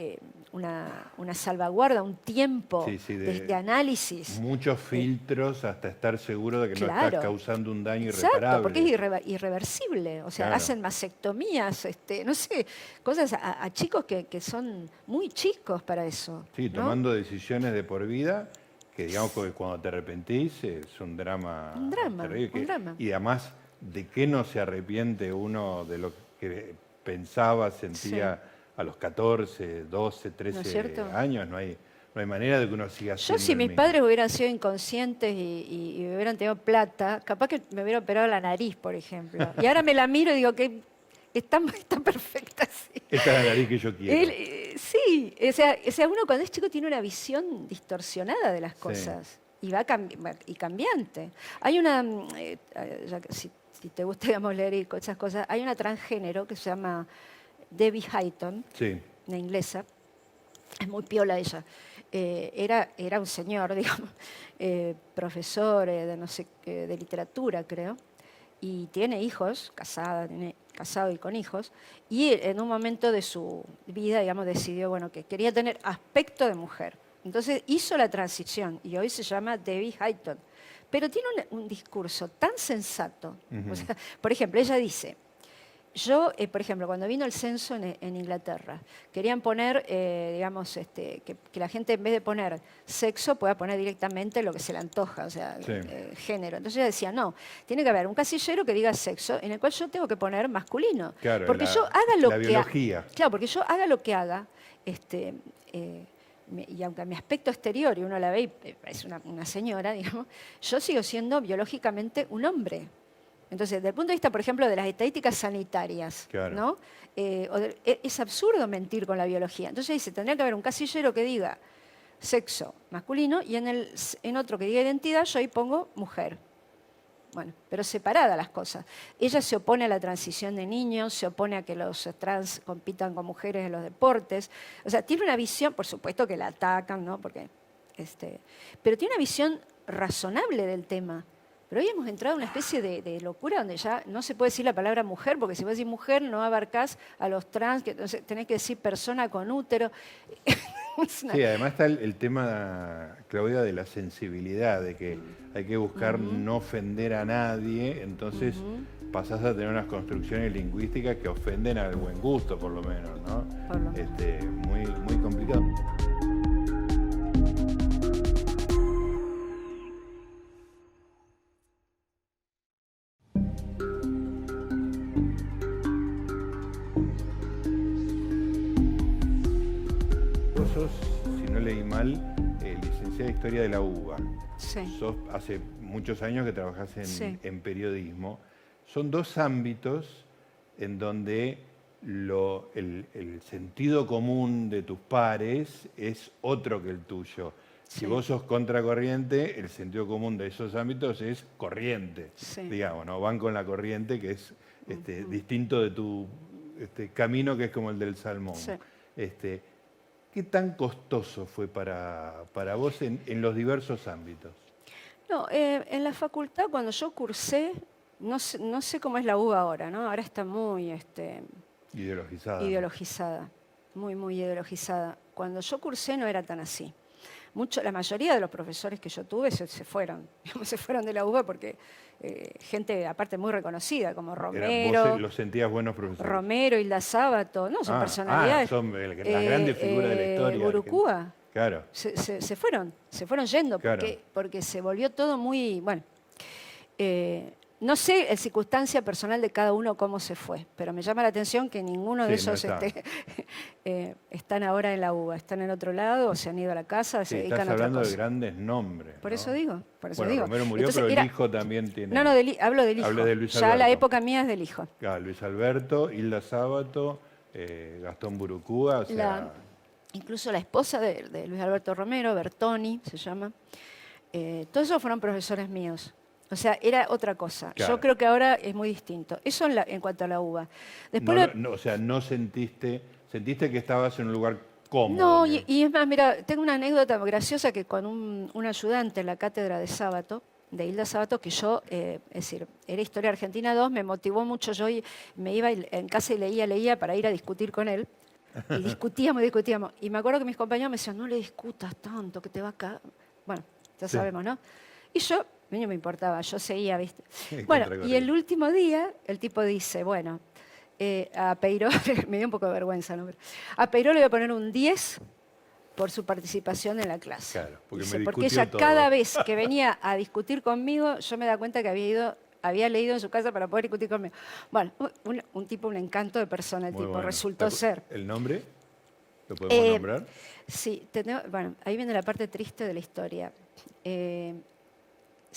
eh, una, salvaguarda, un tiempo de, análisis. Muchos filtros hasta estar seguro de que no estás causando un daño irreparable. Exacto, porque es irreversible. O sea, hacen mastectomías, este, no sé, cosas a, chicos que, son muy chicos para eso. Sí, tomando decisiones de por vida que digamos que cuando te arrepentís es un drama. Un drama, un drama. Y además, ¿de qué no se arrepiente uno de lo que pensaba, sentía? A los 14, 12, 13 años, no hay, no hay manera de que uno siga Yo si mis padres hubieran sido inconscientes y, y, hubieran tenido plata, capaz que me hubiera operado la nariz, por ejemplo. Y ahora me la miro y digo que está, está perfecta así. Esta es la nariz que yo quiero. Eh, sí, o sea, o sea, uno cuando es chico tiene una visión distorsionada de las cosas y va y cambiante. Hay una, mm, eh, si, si, te gusta digamos, leer esas cosas, hay una transgénero que se llama Debbie Hayton, una inglesa, es muy piola ella. Eh, era, era un señor, digamos, eh, profesor eh, de, no sé, de literatura, creo, y tiene hijos, casada, tiene, casado y con hijos, y en un momento de su vida, digamos, decidió, bueno, que quería tener aspecto de mujer. Entonces hizo la transición y hoy se llama Debbie Hayton. Pero tiene un, discurso tan sensato. por ejemplo, ella dice, yo, eh, por ejemplo, cuando vino el censo en, Inglaterra, querían poner, eh, digamos, este, que, la gente en vez de poner sexo pueda poner directamente lo que se le antoja, o sea, eh, género. Entonces ella decía, no, tiene que haber un casillero que diga sexo, en el cual yo tengo que poner masculino. Claro, porque yo haga lo que biología. Claro, porque yo haga lo que haga, este, y aunque mi aspecto exterior y uno la ve y es una, una señora, digamos, yo sigo siendo biológicamente un hombre. Entonces, desde el punto de vista, por ejemplo, de las estadísticas sanitarias, ¿no? Eh, e, es absurdo mentir con la biología. Entonces dice, tendría que haber un casillero que diga sexo masculino y en, el, en otro que diga identidad yo ahí pongo mujer. Bueno, pero separada las cosas. Ella se opone a la transición de niños, se opone a que los trans compitan con mujeres en los deportes. O sea, tiene una visión, por supuesto que la atacan, ¿no? Porque, este, pero tiene una visión razonable del tema. Pero hoy hemos entrado en una especie de, locura donde ya no se puede decir la palabra mujer, porque si vos decís mujer no abarcás a los trans, que tenés que decir persona con útero. Sí, además está el, tema, Claudia, de la sensibilidad, de que hay que buscar no ofender a nadie, entonces pasás a tener unas construcciones lingüísticas que ofenden al buen gusto, por lo menos, ¿no? Este, muy, muy complicado. Mal, eh, licenciada de Historia de la UBA. Sí. Sos hace muchos años que trabajas en, periodismo. Son dos ámbitos en donde el, sentido común de tus pares es otro que el tuyo. Si vos sos contracorriente, el sentido común de esos ámbitos es corriente, digamos, ¿no? Van con la corriente que es este, distinto de tu este, camino que es como el del salmón. Este, ¿Qué tan costoso fue para, vos en, los diversos ámbitos? No, eh, en la facultad cuando yo cursé, no sé, cómo es la UBA ahora, ¿no? Ahora está muy, este, Ideologizada. ideologizada, muy, muy ideologizada. Cuando yo cursé no era tan así. Mucho, la mayoría de los profesores que yo tuve se, se fueron, se fueron de la UBA porque eh, gente aparte muy reconocida como Era- Romero, vos se- los sentías buenos profesores. Romero, Hilda Sábato, no, son Ah, personalidades. ah, son el- las grandes figuras de la historia Burucúa, Claro. se, se- se fueron, se fueron yendo Claro. porque, porque se volvió todo muy, bueno, eh, no sé el circunstancia personal de cada uno cómo se fue, pero me llama la atención que ninguno de no esos está. este, eh, están ahora en la UBA, están en otro lado, o se han ido a la casa, Sí, se estás dedican a otra hablando de grandes nombres. Por ¿no? eso digo, por eso bueno, digo. Romero murió, Entonces, pero era- el hijo también tiene. No, no, del hablo del hijo. De Luis ya la época mía es del hijo. Claro, Luis Alberto, Hilda Sábato, eh, Gastón Burucúa, o sea, La- incluso la esposa de, de Luis Alberto Romero, Bertoni se llama, eh, todos esos fueron profesores míos. O sea, era otra cosa. Claro. Yo creo que ahora es muy distinto. Eso en, la- en cuanto a la uva. Después no, o sea, no sentiste, sentiste que estabas en un lugar cómodo. No, y, y es más, mira, tengo una anécdota graciosa que con un, un ayudante en la cátedra de Sábato, de Hilda Sábato, que yo, eh, es decir, era Historia Argentina 2, me motivó mucho, yo me iba en casa y leía, leía para ir a discutir con él. Y discutíamos, discutíamos. Y me acuerdo que mis compañeros me decían, no le discutas tanto, que te va a caer. Bueno, ya Sí. sabemos, ¿no? Y yo, a mí no me importaba, yo seguía, ¿viste? Bueno, y el último día, el tipo dice, bueno, eh, a Peiró, me dio un poco de vergüenza, ¿no? A Peiró le voy a poner un 10 por su participación en la clase. Claro, porque Dice, me porque ella todo". cada vez que venía a discutir conmigo, yo me da cuenta que había ido había leído en su casa para poder discutir conmigo. Bueno, un, un tipo, un encanto de persona, el Muy tipo bueno. resultó ¿Te acu- ser. ¿El nombre? ¿Lo podemos Eh, nombrar? Sí, tenemos- bueno, ahí viene la parte triste de la historia. Eh,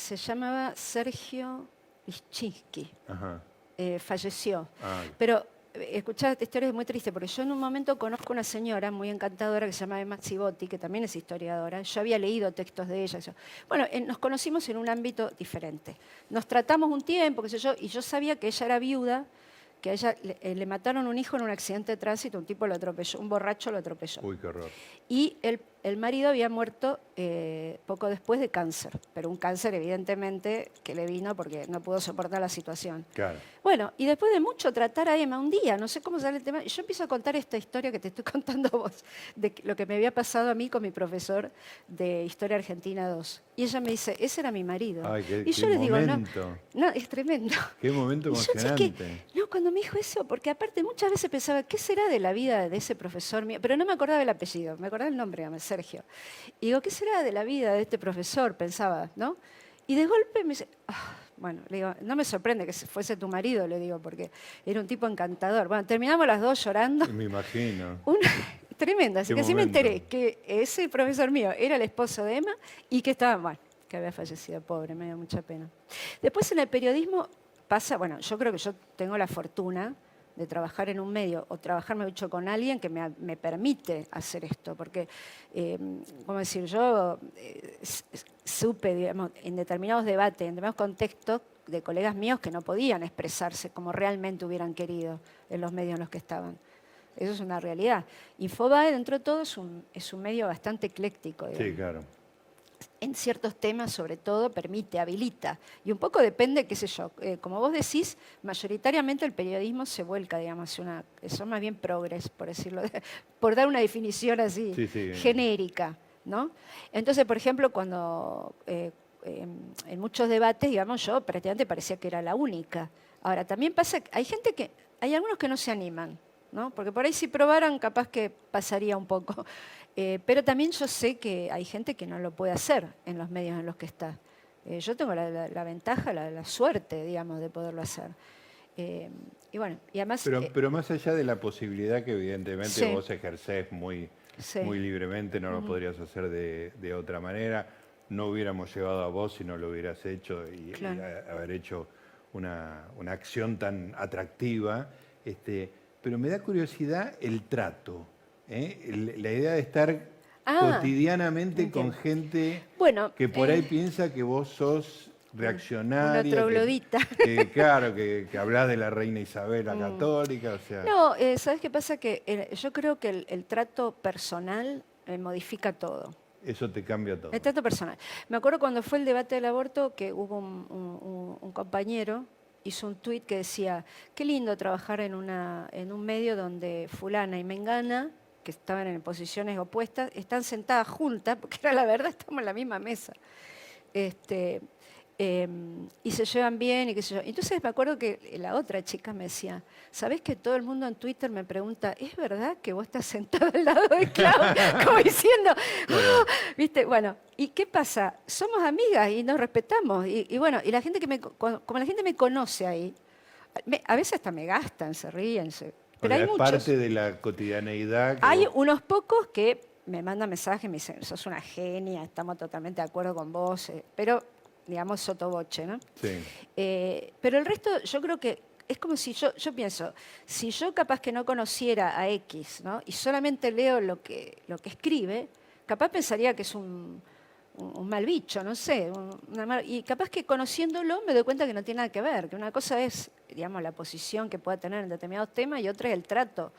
se llamaba Sergio Lischinski, Ajá. eh, falleció. Pero eh, escuchar esta historia es muy triste, porque yo en un momento conozco una señora muy encantadora que se llama Emma Zibotti, que también es historiadora. Yo había leído textos de ella. Bueno, nos conocimos en un ámbito diferente. Nos tratamos un tiempo, qué sé yo, y yo sabía que ella era viuda, que a ella le, eh, le mataron un hijo en un accidente de tránsito, un tipo lo atropelló, un borracho lo atropelló. uy, qué horror. Y el, el marido había muerto eh, poco después de cáncer, pero un cáncer evidentemente que le vino porque no pudo soportar la situación. Claro. Bueno, y después de mucho tratar a Emma, un día, no sé cómo sale el tema, yo empiezo a contar esta historia que te estoy contando vos, de lo que me había pasado a mí con mi profesor de Historia Argentina 2. Y ella me dice, ese era mi marido. Ay, qué, y yo le digo, no, no, es tremendo. Qué momento Y yo que- emocionante. no, cuando me dijo eso, porque aparte muchas veces pensaba, ¿qué será de la vida de ese profesor mío? Pero no me acordaba el apellido, me acordaba el nombre, Sergio. Y digo, ¿qué será de la vida de este profesor? Pensaba, ¿no? Y de golpe me dice, "Ah", bueno, le digo, no me sorprende que fuese tu marido, le digo, porque era un tipo encantador. Bueno, terminamos las dos llorando. Me imagino. Una, tremenda, así que sí me enteré que ese profesor mío era el esposo de Emma y que estaba, bueno, que había fallecido, pobre, me dio mucha pena. Después en el periodismo pasa, bueno, yo creo que yo tengo la fortuna de trabajar en un medio o trabajar, me dicho, con alguien que me, me permite hacer esto, porque, eh, ¿cómo decir? Yo eh, supe, digamos, en determinados debates, en determinados contextos, de colegas míos que no podían expresarse como realmente hubieran querido en los medios en los que estaban. Eso es una realidad. Infobae, dentro de todo, es un, es un medio bastante ecléctico. Sí, claro. En ciertos temas, sobre todo, permite, habilita. Y un poco depende, qué sé yo, eh, como vos decís, mayoritariamente el periodismo se vuelca, digamos, una, son más bien progres, por decirlo, de- por dar una definición así, Sí, sí. genérica. ¿no? Entonces, por ejemplo, cuando eh, eh, en muchos debates, digamos, yo prácticamente parecía que era la única. Ahora, también pasa, que hay gente que, hay algunos que no se animan, ¿no? Porque por ahí si probaran, capaz que pasaría un poco. Eh, pero también yo sé que hay gente que no lo puede hacer en los medios en los que está. Eh, yo tengo la, la- la ventaja, la, la suerte, digamos, de poderlo hacer. Eh, y bueno, y además... Pero, pero más allá de la posibilidad que evidentemente Sí. vos ejercés muy, Sí. muy libremente, no lo podrías hacer de, de otra manera, no hubiéramos llegado a vos si no lo hubieras hecho y, y Claro. a- haber hecho una, una acción tan atractiva. Este, pero me da curiosidad el trato, ¿eh? La idea de estar Ah, cotidianamente entiendo. con gente bueno, que por eh, ahí piensa que vos sos reaccionaria. que- troglodita. que, claro, que, que hablas de la reina Isabel la católica, o sea... Mm. No, eh, ¿sabes qué pasa? Que eh, yo creo que el, el trato personal eh, modifica todo. Eso te cambia todo. El trato personal. Me acuerdo cuando fue el debate del aborto que hubo un, un- un- un compañero hizo un tuit que decía, qué lindo trabajar en, una, en un medio donde fulana y mengana, que estaban en posiciones opuestas, están sentadas juntas, porque era la verdad, estamos en la misma mesa. Este, em, y se llevan bien y qué sé yo. Entonces me acuerdo que la otra chica me decía, ¿sabés que todo el mundo en Twitter me pregunta, ¿es verdad que vos estás sentado al lado de Claudia? Como diciendo, "Ah", ¿viste? Bueno, ¿y qué pasa? Somos amigas y nos respetamos. Y, y bueno, y la gente que me, co- como la gente me conoce ahí, me- a veces hasta me gastan, se ríen, se- pero hay es muchos. parte de la cotidianeidad. que Hay vos- unos pocos que me mandan mensajes y me dicen, sos una genia, estamos totalmente de acuerdo con vos, eh", pero digamos sotoboche, ¿no? Sí. Eh, pero el resto, yo creo que es como si yo, yo pienso, si yo capaz que no conociera a X, ¿no? Y solamente leo lo que, lo que escribe, capaz pensaría que es un, un- mal bicho, no sé. un- una mal- y capaz que conociéndolo me doy cuenta que no tiene nada que ver, que una cosa es, digamos, la posición que pueda tener en determinados temas y otra es el trato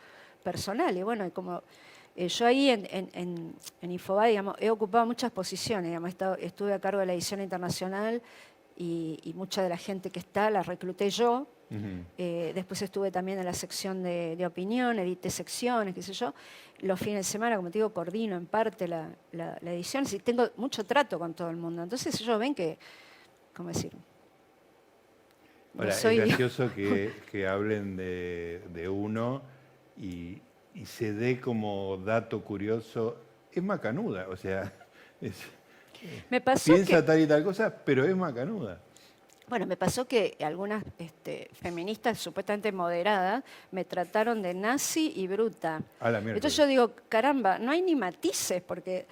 personal. Y bueno, como eh, yo ahí en, en, en, en digamos, he ocupado muchas posiciones, digamos, estuve a cargo de la edición internacional y, y mucha de la gente que está la recluté yo. Eh, después estuve también en la sección de, de opinión, edité secciones, qué sé yo. Los fines de semana, como te digo, coordino en parte la, la, la edición. Y tengo mucho trato con todo el mundo. Entonces ellos ven que, ¿cómo decir? No Ahora, soy- es gracioso que, que hablen de, de uno y, y se dé como dato curioso. Es macanuda, o sea, es- Me pasó piensa que, tal y tal cosa, pero es macanuda. bueno, me pasó que algunas este, feministas supuestamente moderadas me trataron de nazi y bruta. A la miércoles. Entonces yo digo, caramba, no hay ni matices, porque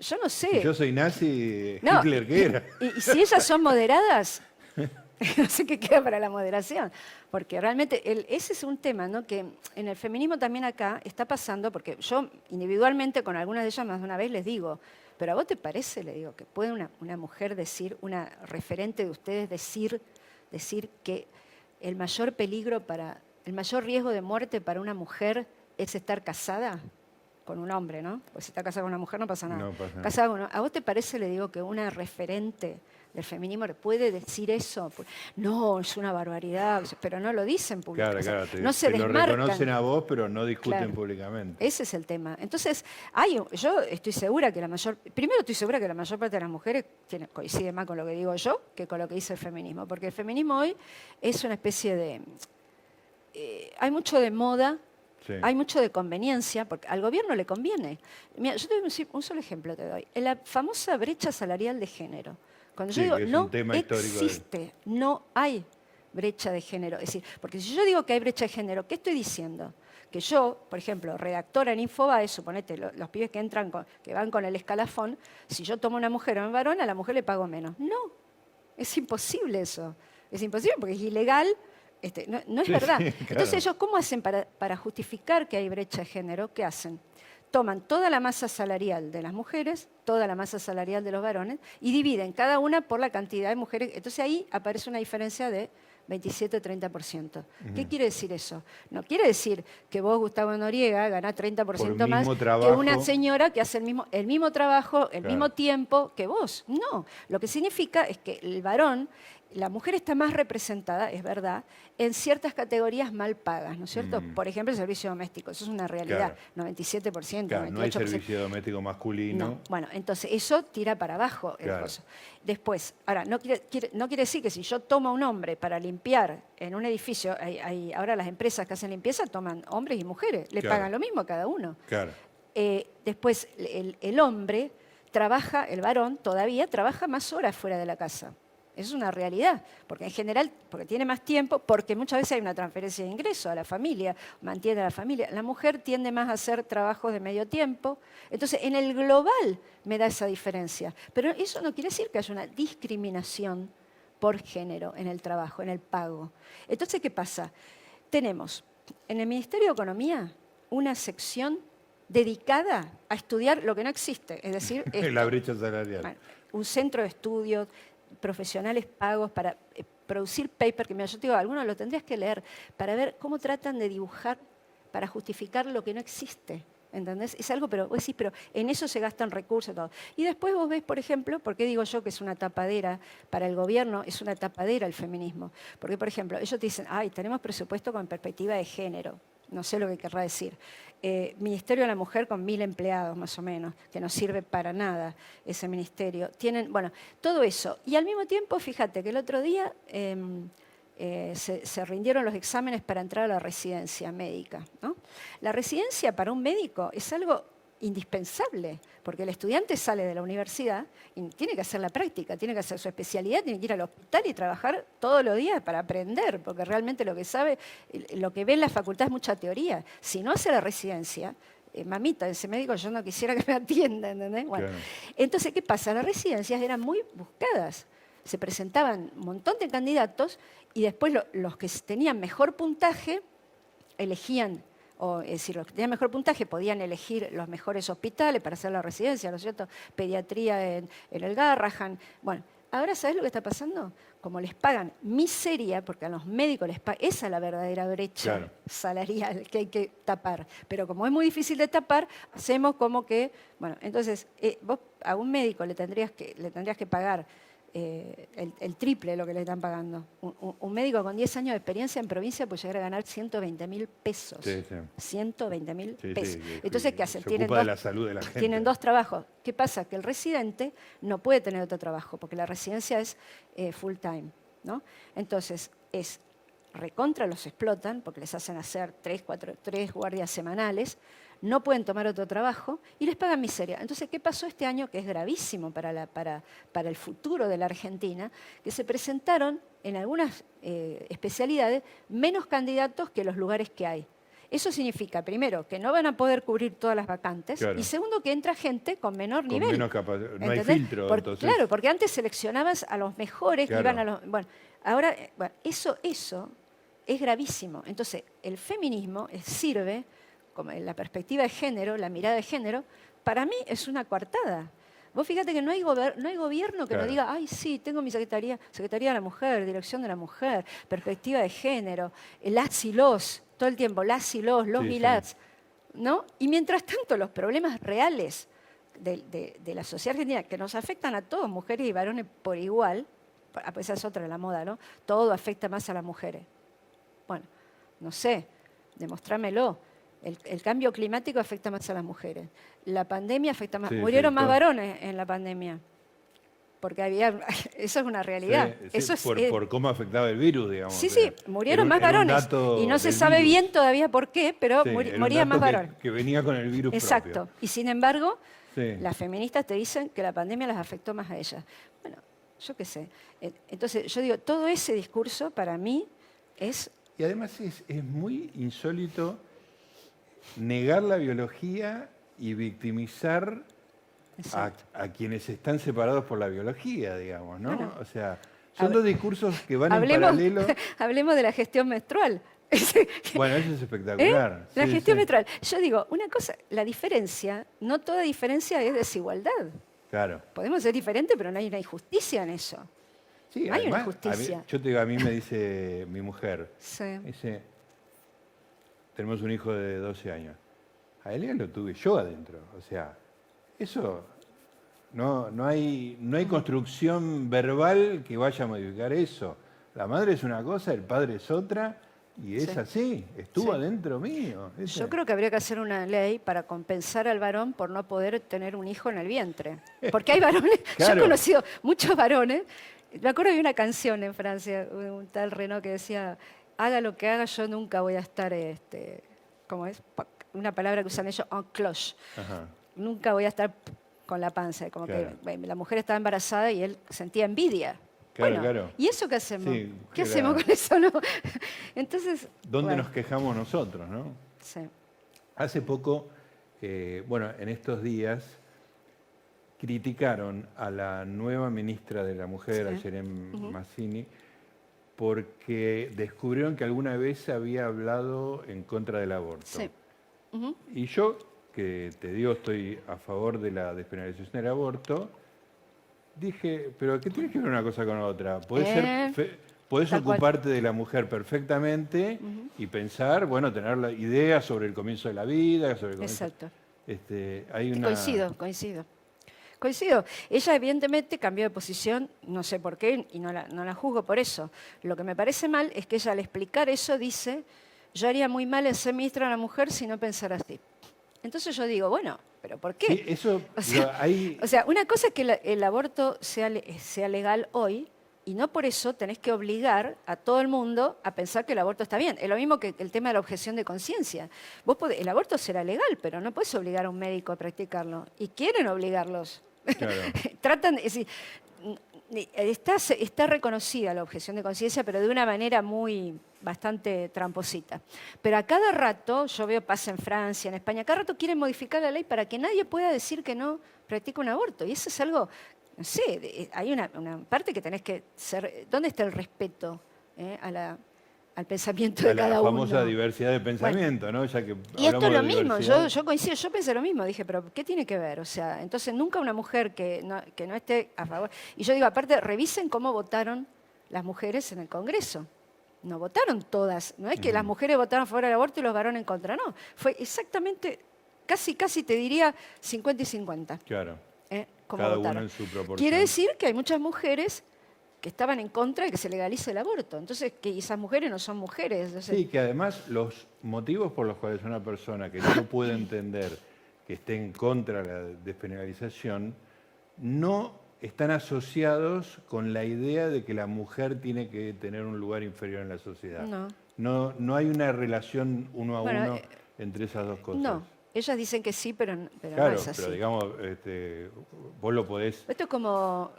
yo no sé. Yo soy nazi, No, Hitler qué era. Y, y si ellas son moderadas, no sé qué queda para la moderación. Porque realmente el- ese es un tema ¿no? que en el feminismo también acá está pasando, porque yo individualmente con algunas de ellas más de una vez les digo, pero a vos te parece, le digo, que puede una, una mujer decir, una referente de ustedes decir, decir que el mayor peligro para, el mayor riesgo de muerte para una mujer es estar casada con un hombre, ¿no? Pues si está casada con una mujer no pasa nada. No pasa nada. Casada con- ¿A vos te parece, le digo, que una referente del feminismo puede decir eso? No, es una barbaridad, pero no lo dicen Claro, públicamente. Claro, te, no se te lo desmarcan. reconocen a vos, pero no discuten Claro. públicamente. Ese es el tema. Entonces, hay, yo estoy segura que la mayor, primero estoy segura que la mayor parte de las mujeres tiene, coincide más con lo que digo yo que con lo que dice el feminismo, porque el feminismo hoy es una especie de, eh, hay mucho de moda, Sí. hay mucho de conveniencia, porque al gobierno le conviene. Mira, yo te doy un, un solo ejemplo te doy. En la famosa brecha salarial de género. Cuando yo digo, no existe, no hay brecha de género. Es decir, porque si yo digo que hay brecha de género, ¿qué estoy diciendo? Que yo, por ejemplo, redactora en Infobae, suponete lo- los pibes que entran, con- que van con el escalafón, si yo tomo una mujer o un varón, a la mujer le pago menos. No, es imposible eso. Es imposible porque es ilegal, este, no, no es Sí, verdad. sí, Entonces ellos, ¿cómo hacen para, para justificar que hay brecha de género? ¿Qué hacen? Toman toda la masa salarial de las mujeres, toda la masa salarial de los varones, y dividen cada una por la cantidad de mujeres. Entonces ahí aparece una diferencia de 27-30%. ¿Qué quiere decir eso? No quiere decir que vos, Gustavo Noriega, ganás 30% Por más que una señora que hace el mismo, el mismo trabajo, el Claro. mismo tiempo que vos. No, lo que significa es que el varón, la mujer está más representada, es verdad, en ciertas categorías mal pagas, ¿no es cierto? Mm. Por ejemplo, el servicio doméstico, eso es una realidad, Claro. 97%, Claro, no hay 98%. servicio doméstico masculino. No, bueno, entonces eso tira para abajo el coso. Después, ahora, no quiere, quiere- no quiere decir que si yo tomo a un hombre para limpiar en un edificio, hay- hay- ahora las empresas que hacen limpieza toman hombres y mujeres, le pagan lo mismo a cada uno. Claro. Eh, después, el, el hombre trabaja, el varón todavía trabaja más horas fuera de la casa. Eso es una realidad, porque en general, porque tiene más tiempo, porque muchas veces hay una transferencia de ingreso a la familia, mantiene a la familia. La mujer tiende más a hacer trabajos de medio tiempo. Entonces, en el global me da esa diferencia. Pero eso no quiere decir que haya una discriminación por género en el trabajo, en el pago. Entonces, ¿qué pasa? Tenemos en el Ministerio de Economía una sección dedicada a estudiar lo que no existe, es decir. La brecha salarial. Bueno, un centro de estudios, profesionales pagos para eh, producir paper, que mira, yo te digo, algunos lo tendrías que leer, para ver cómo tratan de dibujar, para justificar lo que no existe ¿entendés? Es algo, pero vos decís, pero en eso se gastan recursos y todo. Y después vos ves, por ejemplo, ¿por qué digo yo que es una tapadera para el gobierno? Es una tapadera el feminismo. Porque, por ejemplo, ellos te dicen, ay, tenemos presupuesto con perspectiva de género no sé lo que querrá decir. Eh, ministerio de la Mujer con mil empleados más o menos, que no sirve para nada ese ministerio. Tienen, bueno, todo eso. Y al mismo tiempo, fíjate que el otro día em, eh, se, rindieron los exámenes para entrar a la residencia médica. La residencia para un médico es algo indispensable, porque el estudiante sale de la universidad y tiene que hacer la práctica, tiene que hacer su especialidad, tiene que ir al hospital y trabajar todos los días para aprender, porque realmente lo que sabe, lo que ve en la facultad es mucha teoría. Si no hace la residencia, eh, mamita, ese médico yo no quisiera que me atienda, ¿entendés? Bueno, Entonces, ¿qué pasa? Las residencias eran muy buscadas. Se presentaban un montón de candidatos y después los que tenían mejor puntaje elegían o es decir, los que tenían mejor puntaje podían elegir los mejores hospitales para hacer la residencia, ¿no es cierto? Pediatría en, el Garrahan. Bueno, ahora ¿sabes lo que está pasando? Como les pagan miseria, porque a los médicos les pagan, esa es la verdadera brecha salarial que hay que tapar. Pero como es muy difícil de tapar, hacemos como que, bueno, entonces eh, vos a un médico le tendrías que, le tendrías que pagar eh, el, triple de lo que le están pagando. Un, médico con 10 años de experiencia en provincia puede llegar a ganar 120 mil pesos. 120 mil pesos. Entonces, ¿qué hacen? tienen, dos, tienen dos trabajos. ¿Qué pasa? Que el residente no puede tener otro trabajo, porque la residencia es eh, full time. ¿no? Entonces, es recontra los explotan, porque les hacen hacer tres, cuatro, tres guardias semanales, no pueden tomar otro trabajo y les pagan miseria. Entonces, ¿qué pasó este año? Que es gravísimo para, para, para el futuro de la Argentina, que se presentaron en algunas eh, especialidades menos candidatos que los lugares que hay. Eso significa, primero, que no van a poder cubrir todas las vacantes y segundo, que entra gente con menor nivel. no hay filtro. Claro, porque antes seleccionabas a los mejores que iban a los... Bueno, ahora, eh, bueno, eso, eso es gravísimo. Entonces, el feminismo sirve como en la perspectiva de género, la mirada de género, para mí es una coartada. Vos fíjate que no hay, no hay gobierno que no diga, ay, sí, tengo mi secretaría, Secretaría de la Mujer, Dirección de la Mujer, Perspectiva de Género, las y los, todo el tiempo, las y los, los milats, ¿no? Y mientras tanto, los problemas reales de, de, la sociedad argentina, que nos afectan a todos, mujeres y varones por igual, ah, pues esa es otra de la moda, ¿no? Todo afecta más a las mujeres. Bueno, no sé, demostrámelo. El, cambio climático afecta más a las mujeres. La pandemia afecta más. Murieron más varones en la pandemia. Porque había. Eso es una realidad. eso es, por, por, cómo afectaba el virus, digamos. Sí, sí, murieron más varones. Y no se sabe bien todavía por qué, pero morían más varones. Que, venía con el virus. Exacto. Y sin embargo, las feministas te dicen que la pandemia las afectó más a ellas. Bueno, yo qué sé. Entonces, yo digo, todo ese discurso para mí es. Y además es, es muy insólito negar la biología y victimizar a, quienes están separados por la biología, digamos, ¿no? o sea, son dos discursos que van en paralelo. hablemos de la gestión menstrual. bueno, eso es espectacular. ¿Eh? La gestión menstrual. Yo digo, una cosa, la diferencia, no toda diferencia es desigualdad. Claro. Podemos ser diferentes, pero no hay una injusticia en eso. Sí, no hay una injusticia. yo te digo, a mí me dice mi mujer, dice, tenemos un hijo de 12 años. A él lo tuve yo adentro. O sea, eso no, no, hay, no hay construcción verbal que vaya a modificar eso. La madre es una cosa, el padre es otra, y es así, estuvo adentro mío. Yo creo que habría que hacer una ley para compensar al varón por no poder tener un hijo en el vientre. Porque hay varones, yo he conocido muchos varones, me acuerdo de una canción en Francia, un tal Renault que decía, haga lo que haga, yo nunca voy a estar, este, ¿cómo es? Una palabra que usan ellos, en cloche. Nunca voy a estar con la panza. Como que la mujer estaba embarazada y él sentía envidia. Claro, claro. ¿Y eso qué hacemos? ¿Qué hacemos con eso? No? Entonces. ¿Dónde nos quejamos nosotros, no? Sí. Hace poco, eh, bueno, en estos días, criticaron a la nueva ministra de la Mujer, a Jerem Massini, porque descubrieron que alguna vez había hablado en contra del aborto. Sí. Y yo, que te digo, estoy a favor de la despenalización del aborto, dije, pero ¿qué tiene que ver una cosa con otra? Puede ser... Puedes ocuparte de la mujer perfectamente y pensar, bueno, tener la idea sobre el comienzo de la vida, sobre el Exacto. Este, hay una... Coincido, coincido. Coincido. Ella evidentemente cambió de posición, no sé por qué, y no la, no la juzgo por eso. Lo que me parece mal es que ella al explicar eso dice, yo haría muy mal en ser ministra de la mujer si no pensara así. Entonces yo digo, bueno, ¿pero por qué? Sí, eso, O sea, lo- hay- O sea, una cosa es que el aborto sea, sea legal hoy y no por eso tenés que obligar a todo el mundo a pensar que el aborto está bien. Es lo mismo que el tema de la objeción de conciencia. El aborto será legal, pero no puedes obligar a un médico a practicarlo. Y quieren obligarlos. claro. Tratan, es decir, está reconocida la objeción de conciencia, pero de una manera muy bastante tramposita. Pero a cada rato, yo veo pasa en Francia, en España, a cada rato quieren modificar la ley para que nadie pueda decir que no practica un aborto. Y eso es algo, no sé, de- hay una, una parte que tenés que ser. ¿Dónde está el respeto eh, a la- al pensamiento de la cada famosa uno? diversidad de pensamiento, ¿no? Ya que Y esto es lo mismo, yo, yo coincido, yo pensé lo mismo, dije, pero ¿qué tiene que ver? O sea, entonces nunca una mujer que no, que no esté a favor. Y yo digo, aparte, revisen cómo votaron las mujeres en el Congreso. No votaron todas, no es que las mujeres votaron a favor del aborto y los varones en contra, no. Fue exactamente, casi, casi te diría 50 y 50. Claro. Cada uno en su proporción. Quiere decir que hay muchas mujeres que estaban en contra de que se legalice el aborto. Entonces, que esas mujeres no son mujeres. entonces- Sí, que además los motivos por los cuales una persona que no puede entender que esté en contra de la despenalización no están asociados con la idea de que la mujer tiene que tener un lugar inferior en la sociedad. No. No, no hay una relación uno a Bueno, uno eh, entre esas dos cosas. No, ellas dicen que sí, pero, pero claro, no es así. pero digamos, este, vos lo podés Esto es como,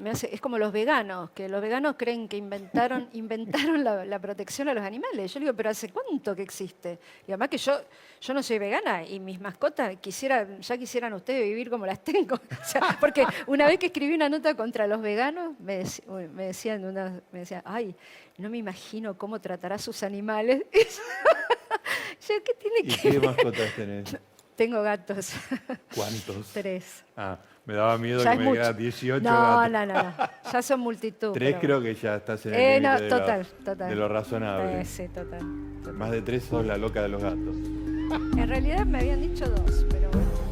me hace- es como los veganos, que los veganos creen que inventaron, inventaron la, la protección a los animales. Yo digo, pero ¿hace cuánto que existe? Y además que yo, yo no soy vegana y mis mascotas quisiera, ya quisieran ustedes vivir como las tengo. O sea, porque una vez que escribí una nota contra los veganos, me, dec- me decían, una, me decían, ay, no me imagino cómo tratará a sus animales. yo, ¿qué tiene ¿Y que qué ver? mascotas tenés? Tengo gatos, ¿Cuántos? tres. Ah, me daba miedo Ya que me mucho. diera 18 no, gatos. no, no, no. Ya son multitud. Tres pero- creo que ya estás en el Eh, no, de, lo- total, total. de lo razonable. Eh, sí, total, total. Más de tres sos la loca de los gatos. En realidad me habían dicho dos, pero bueno.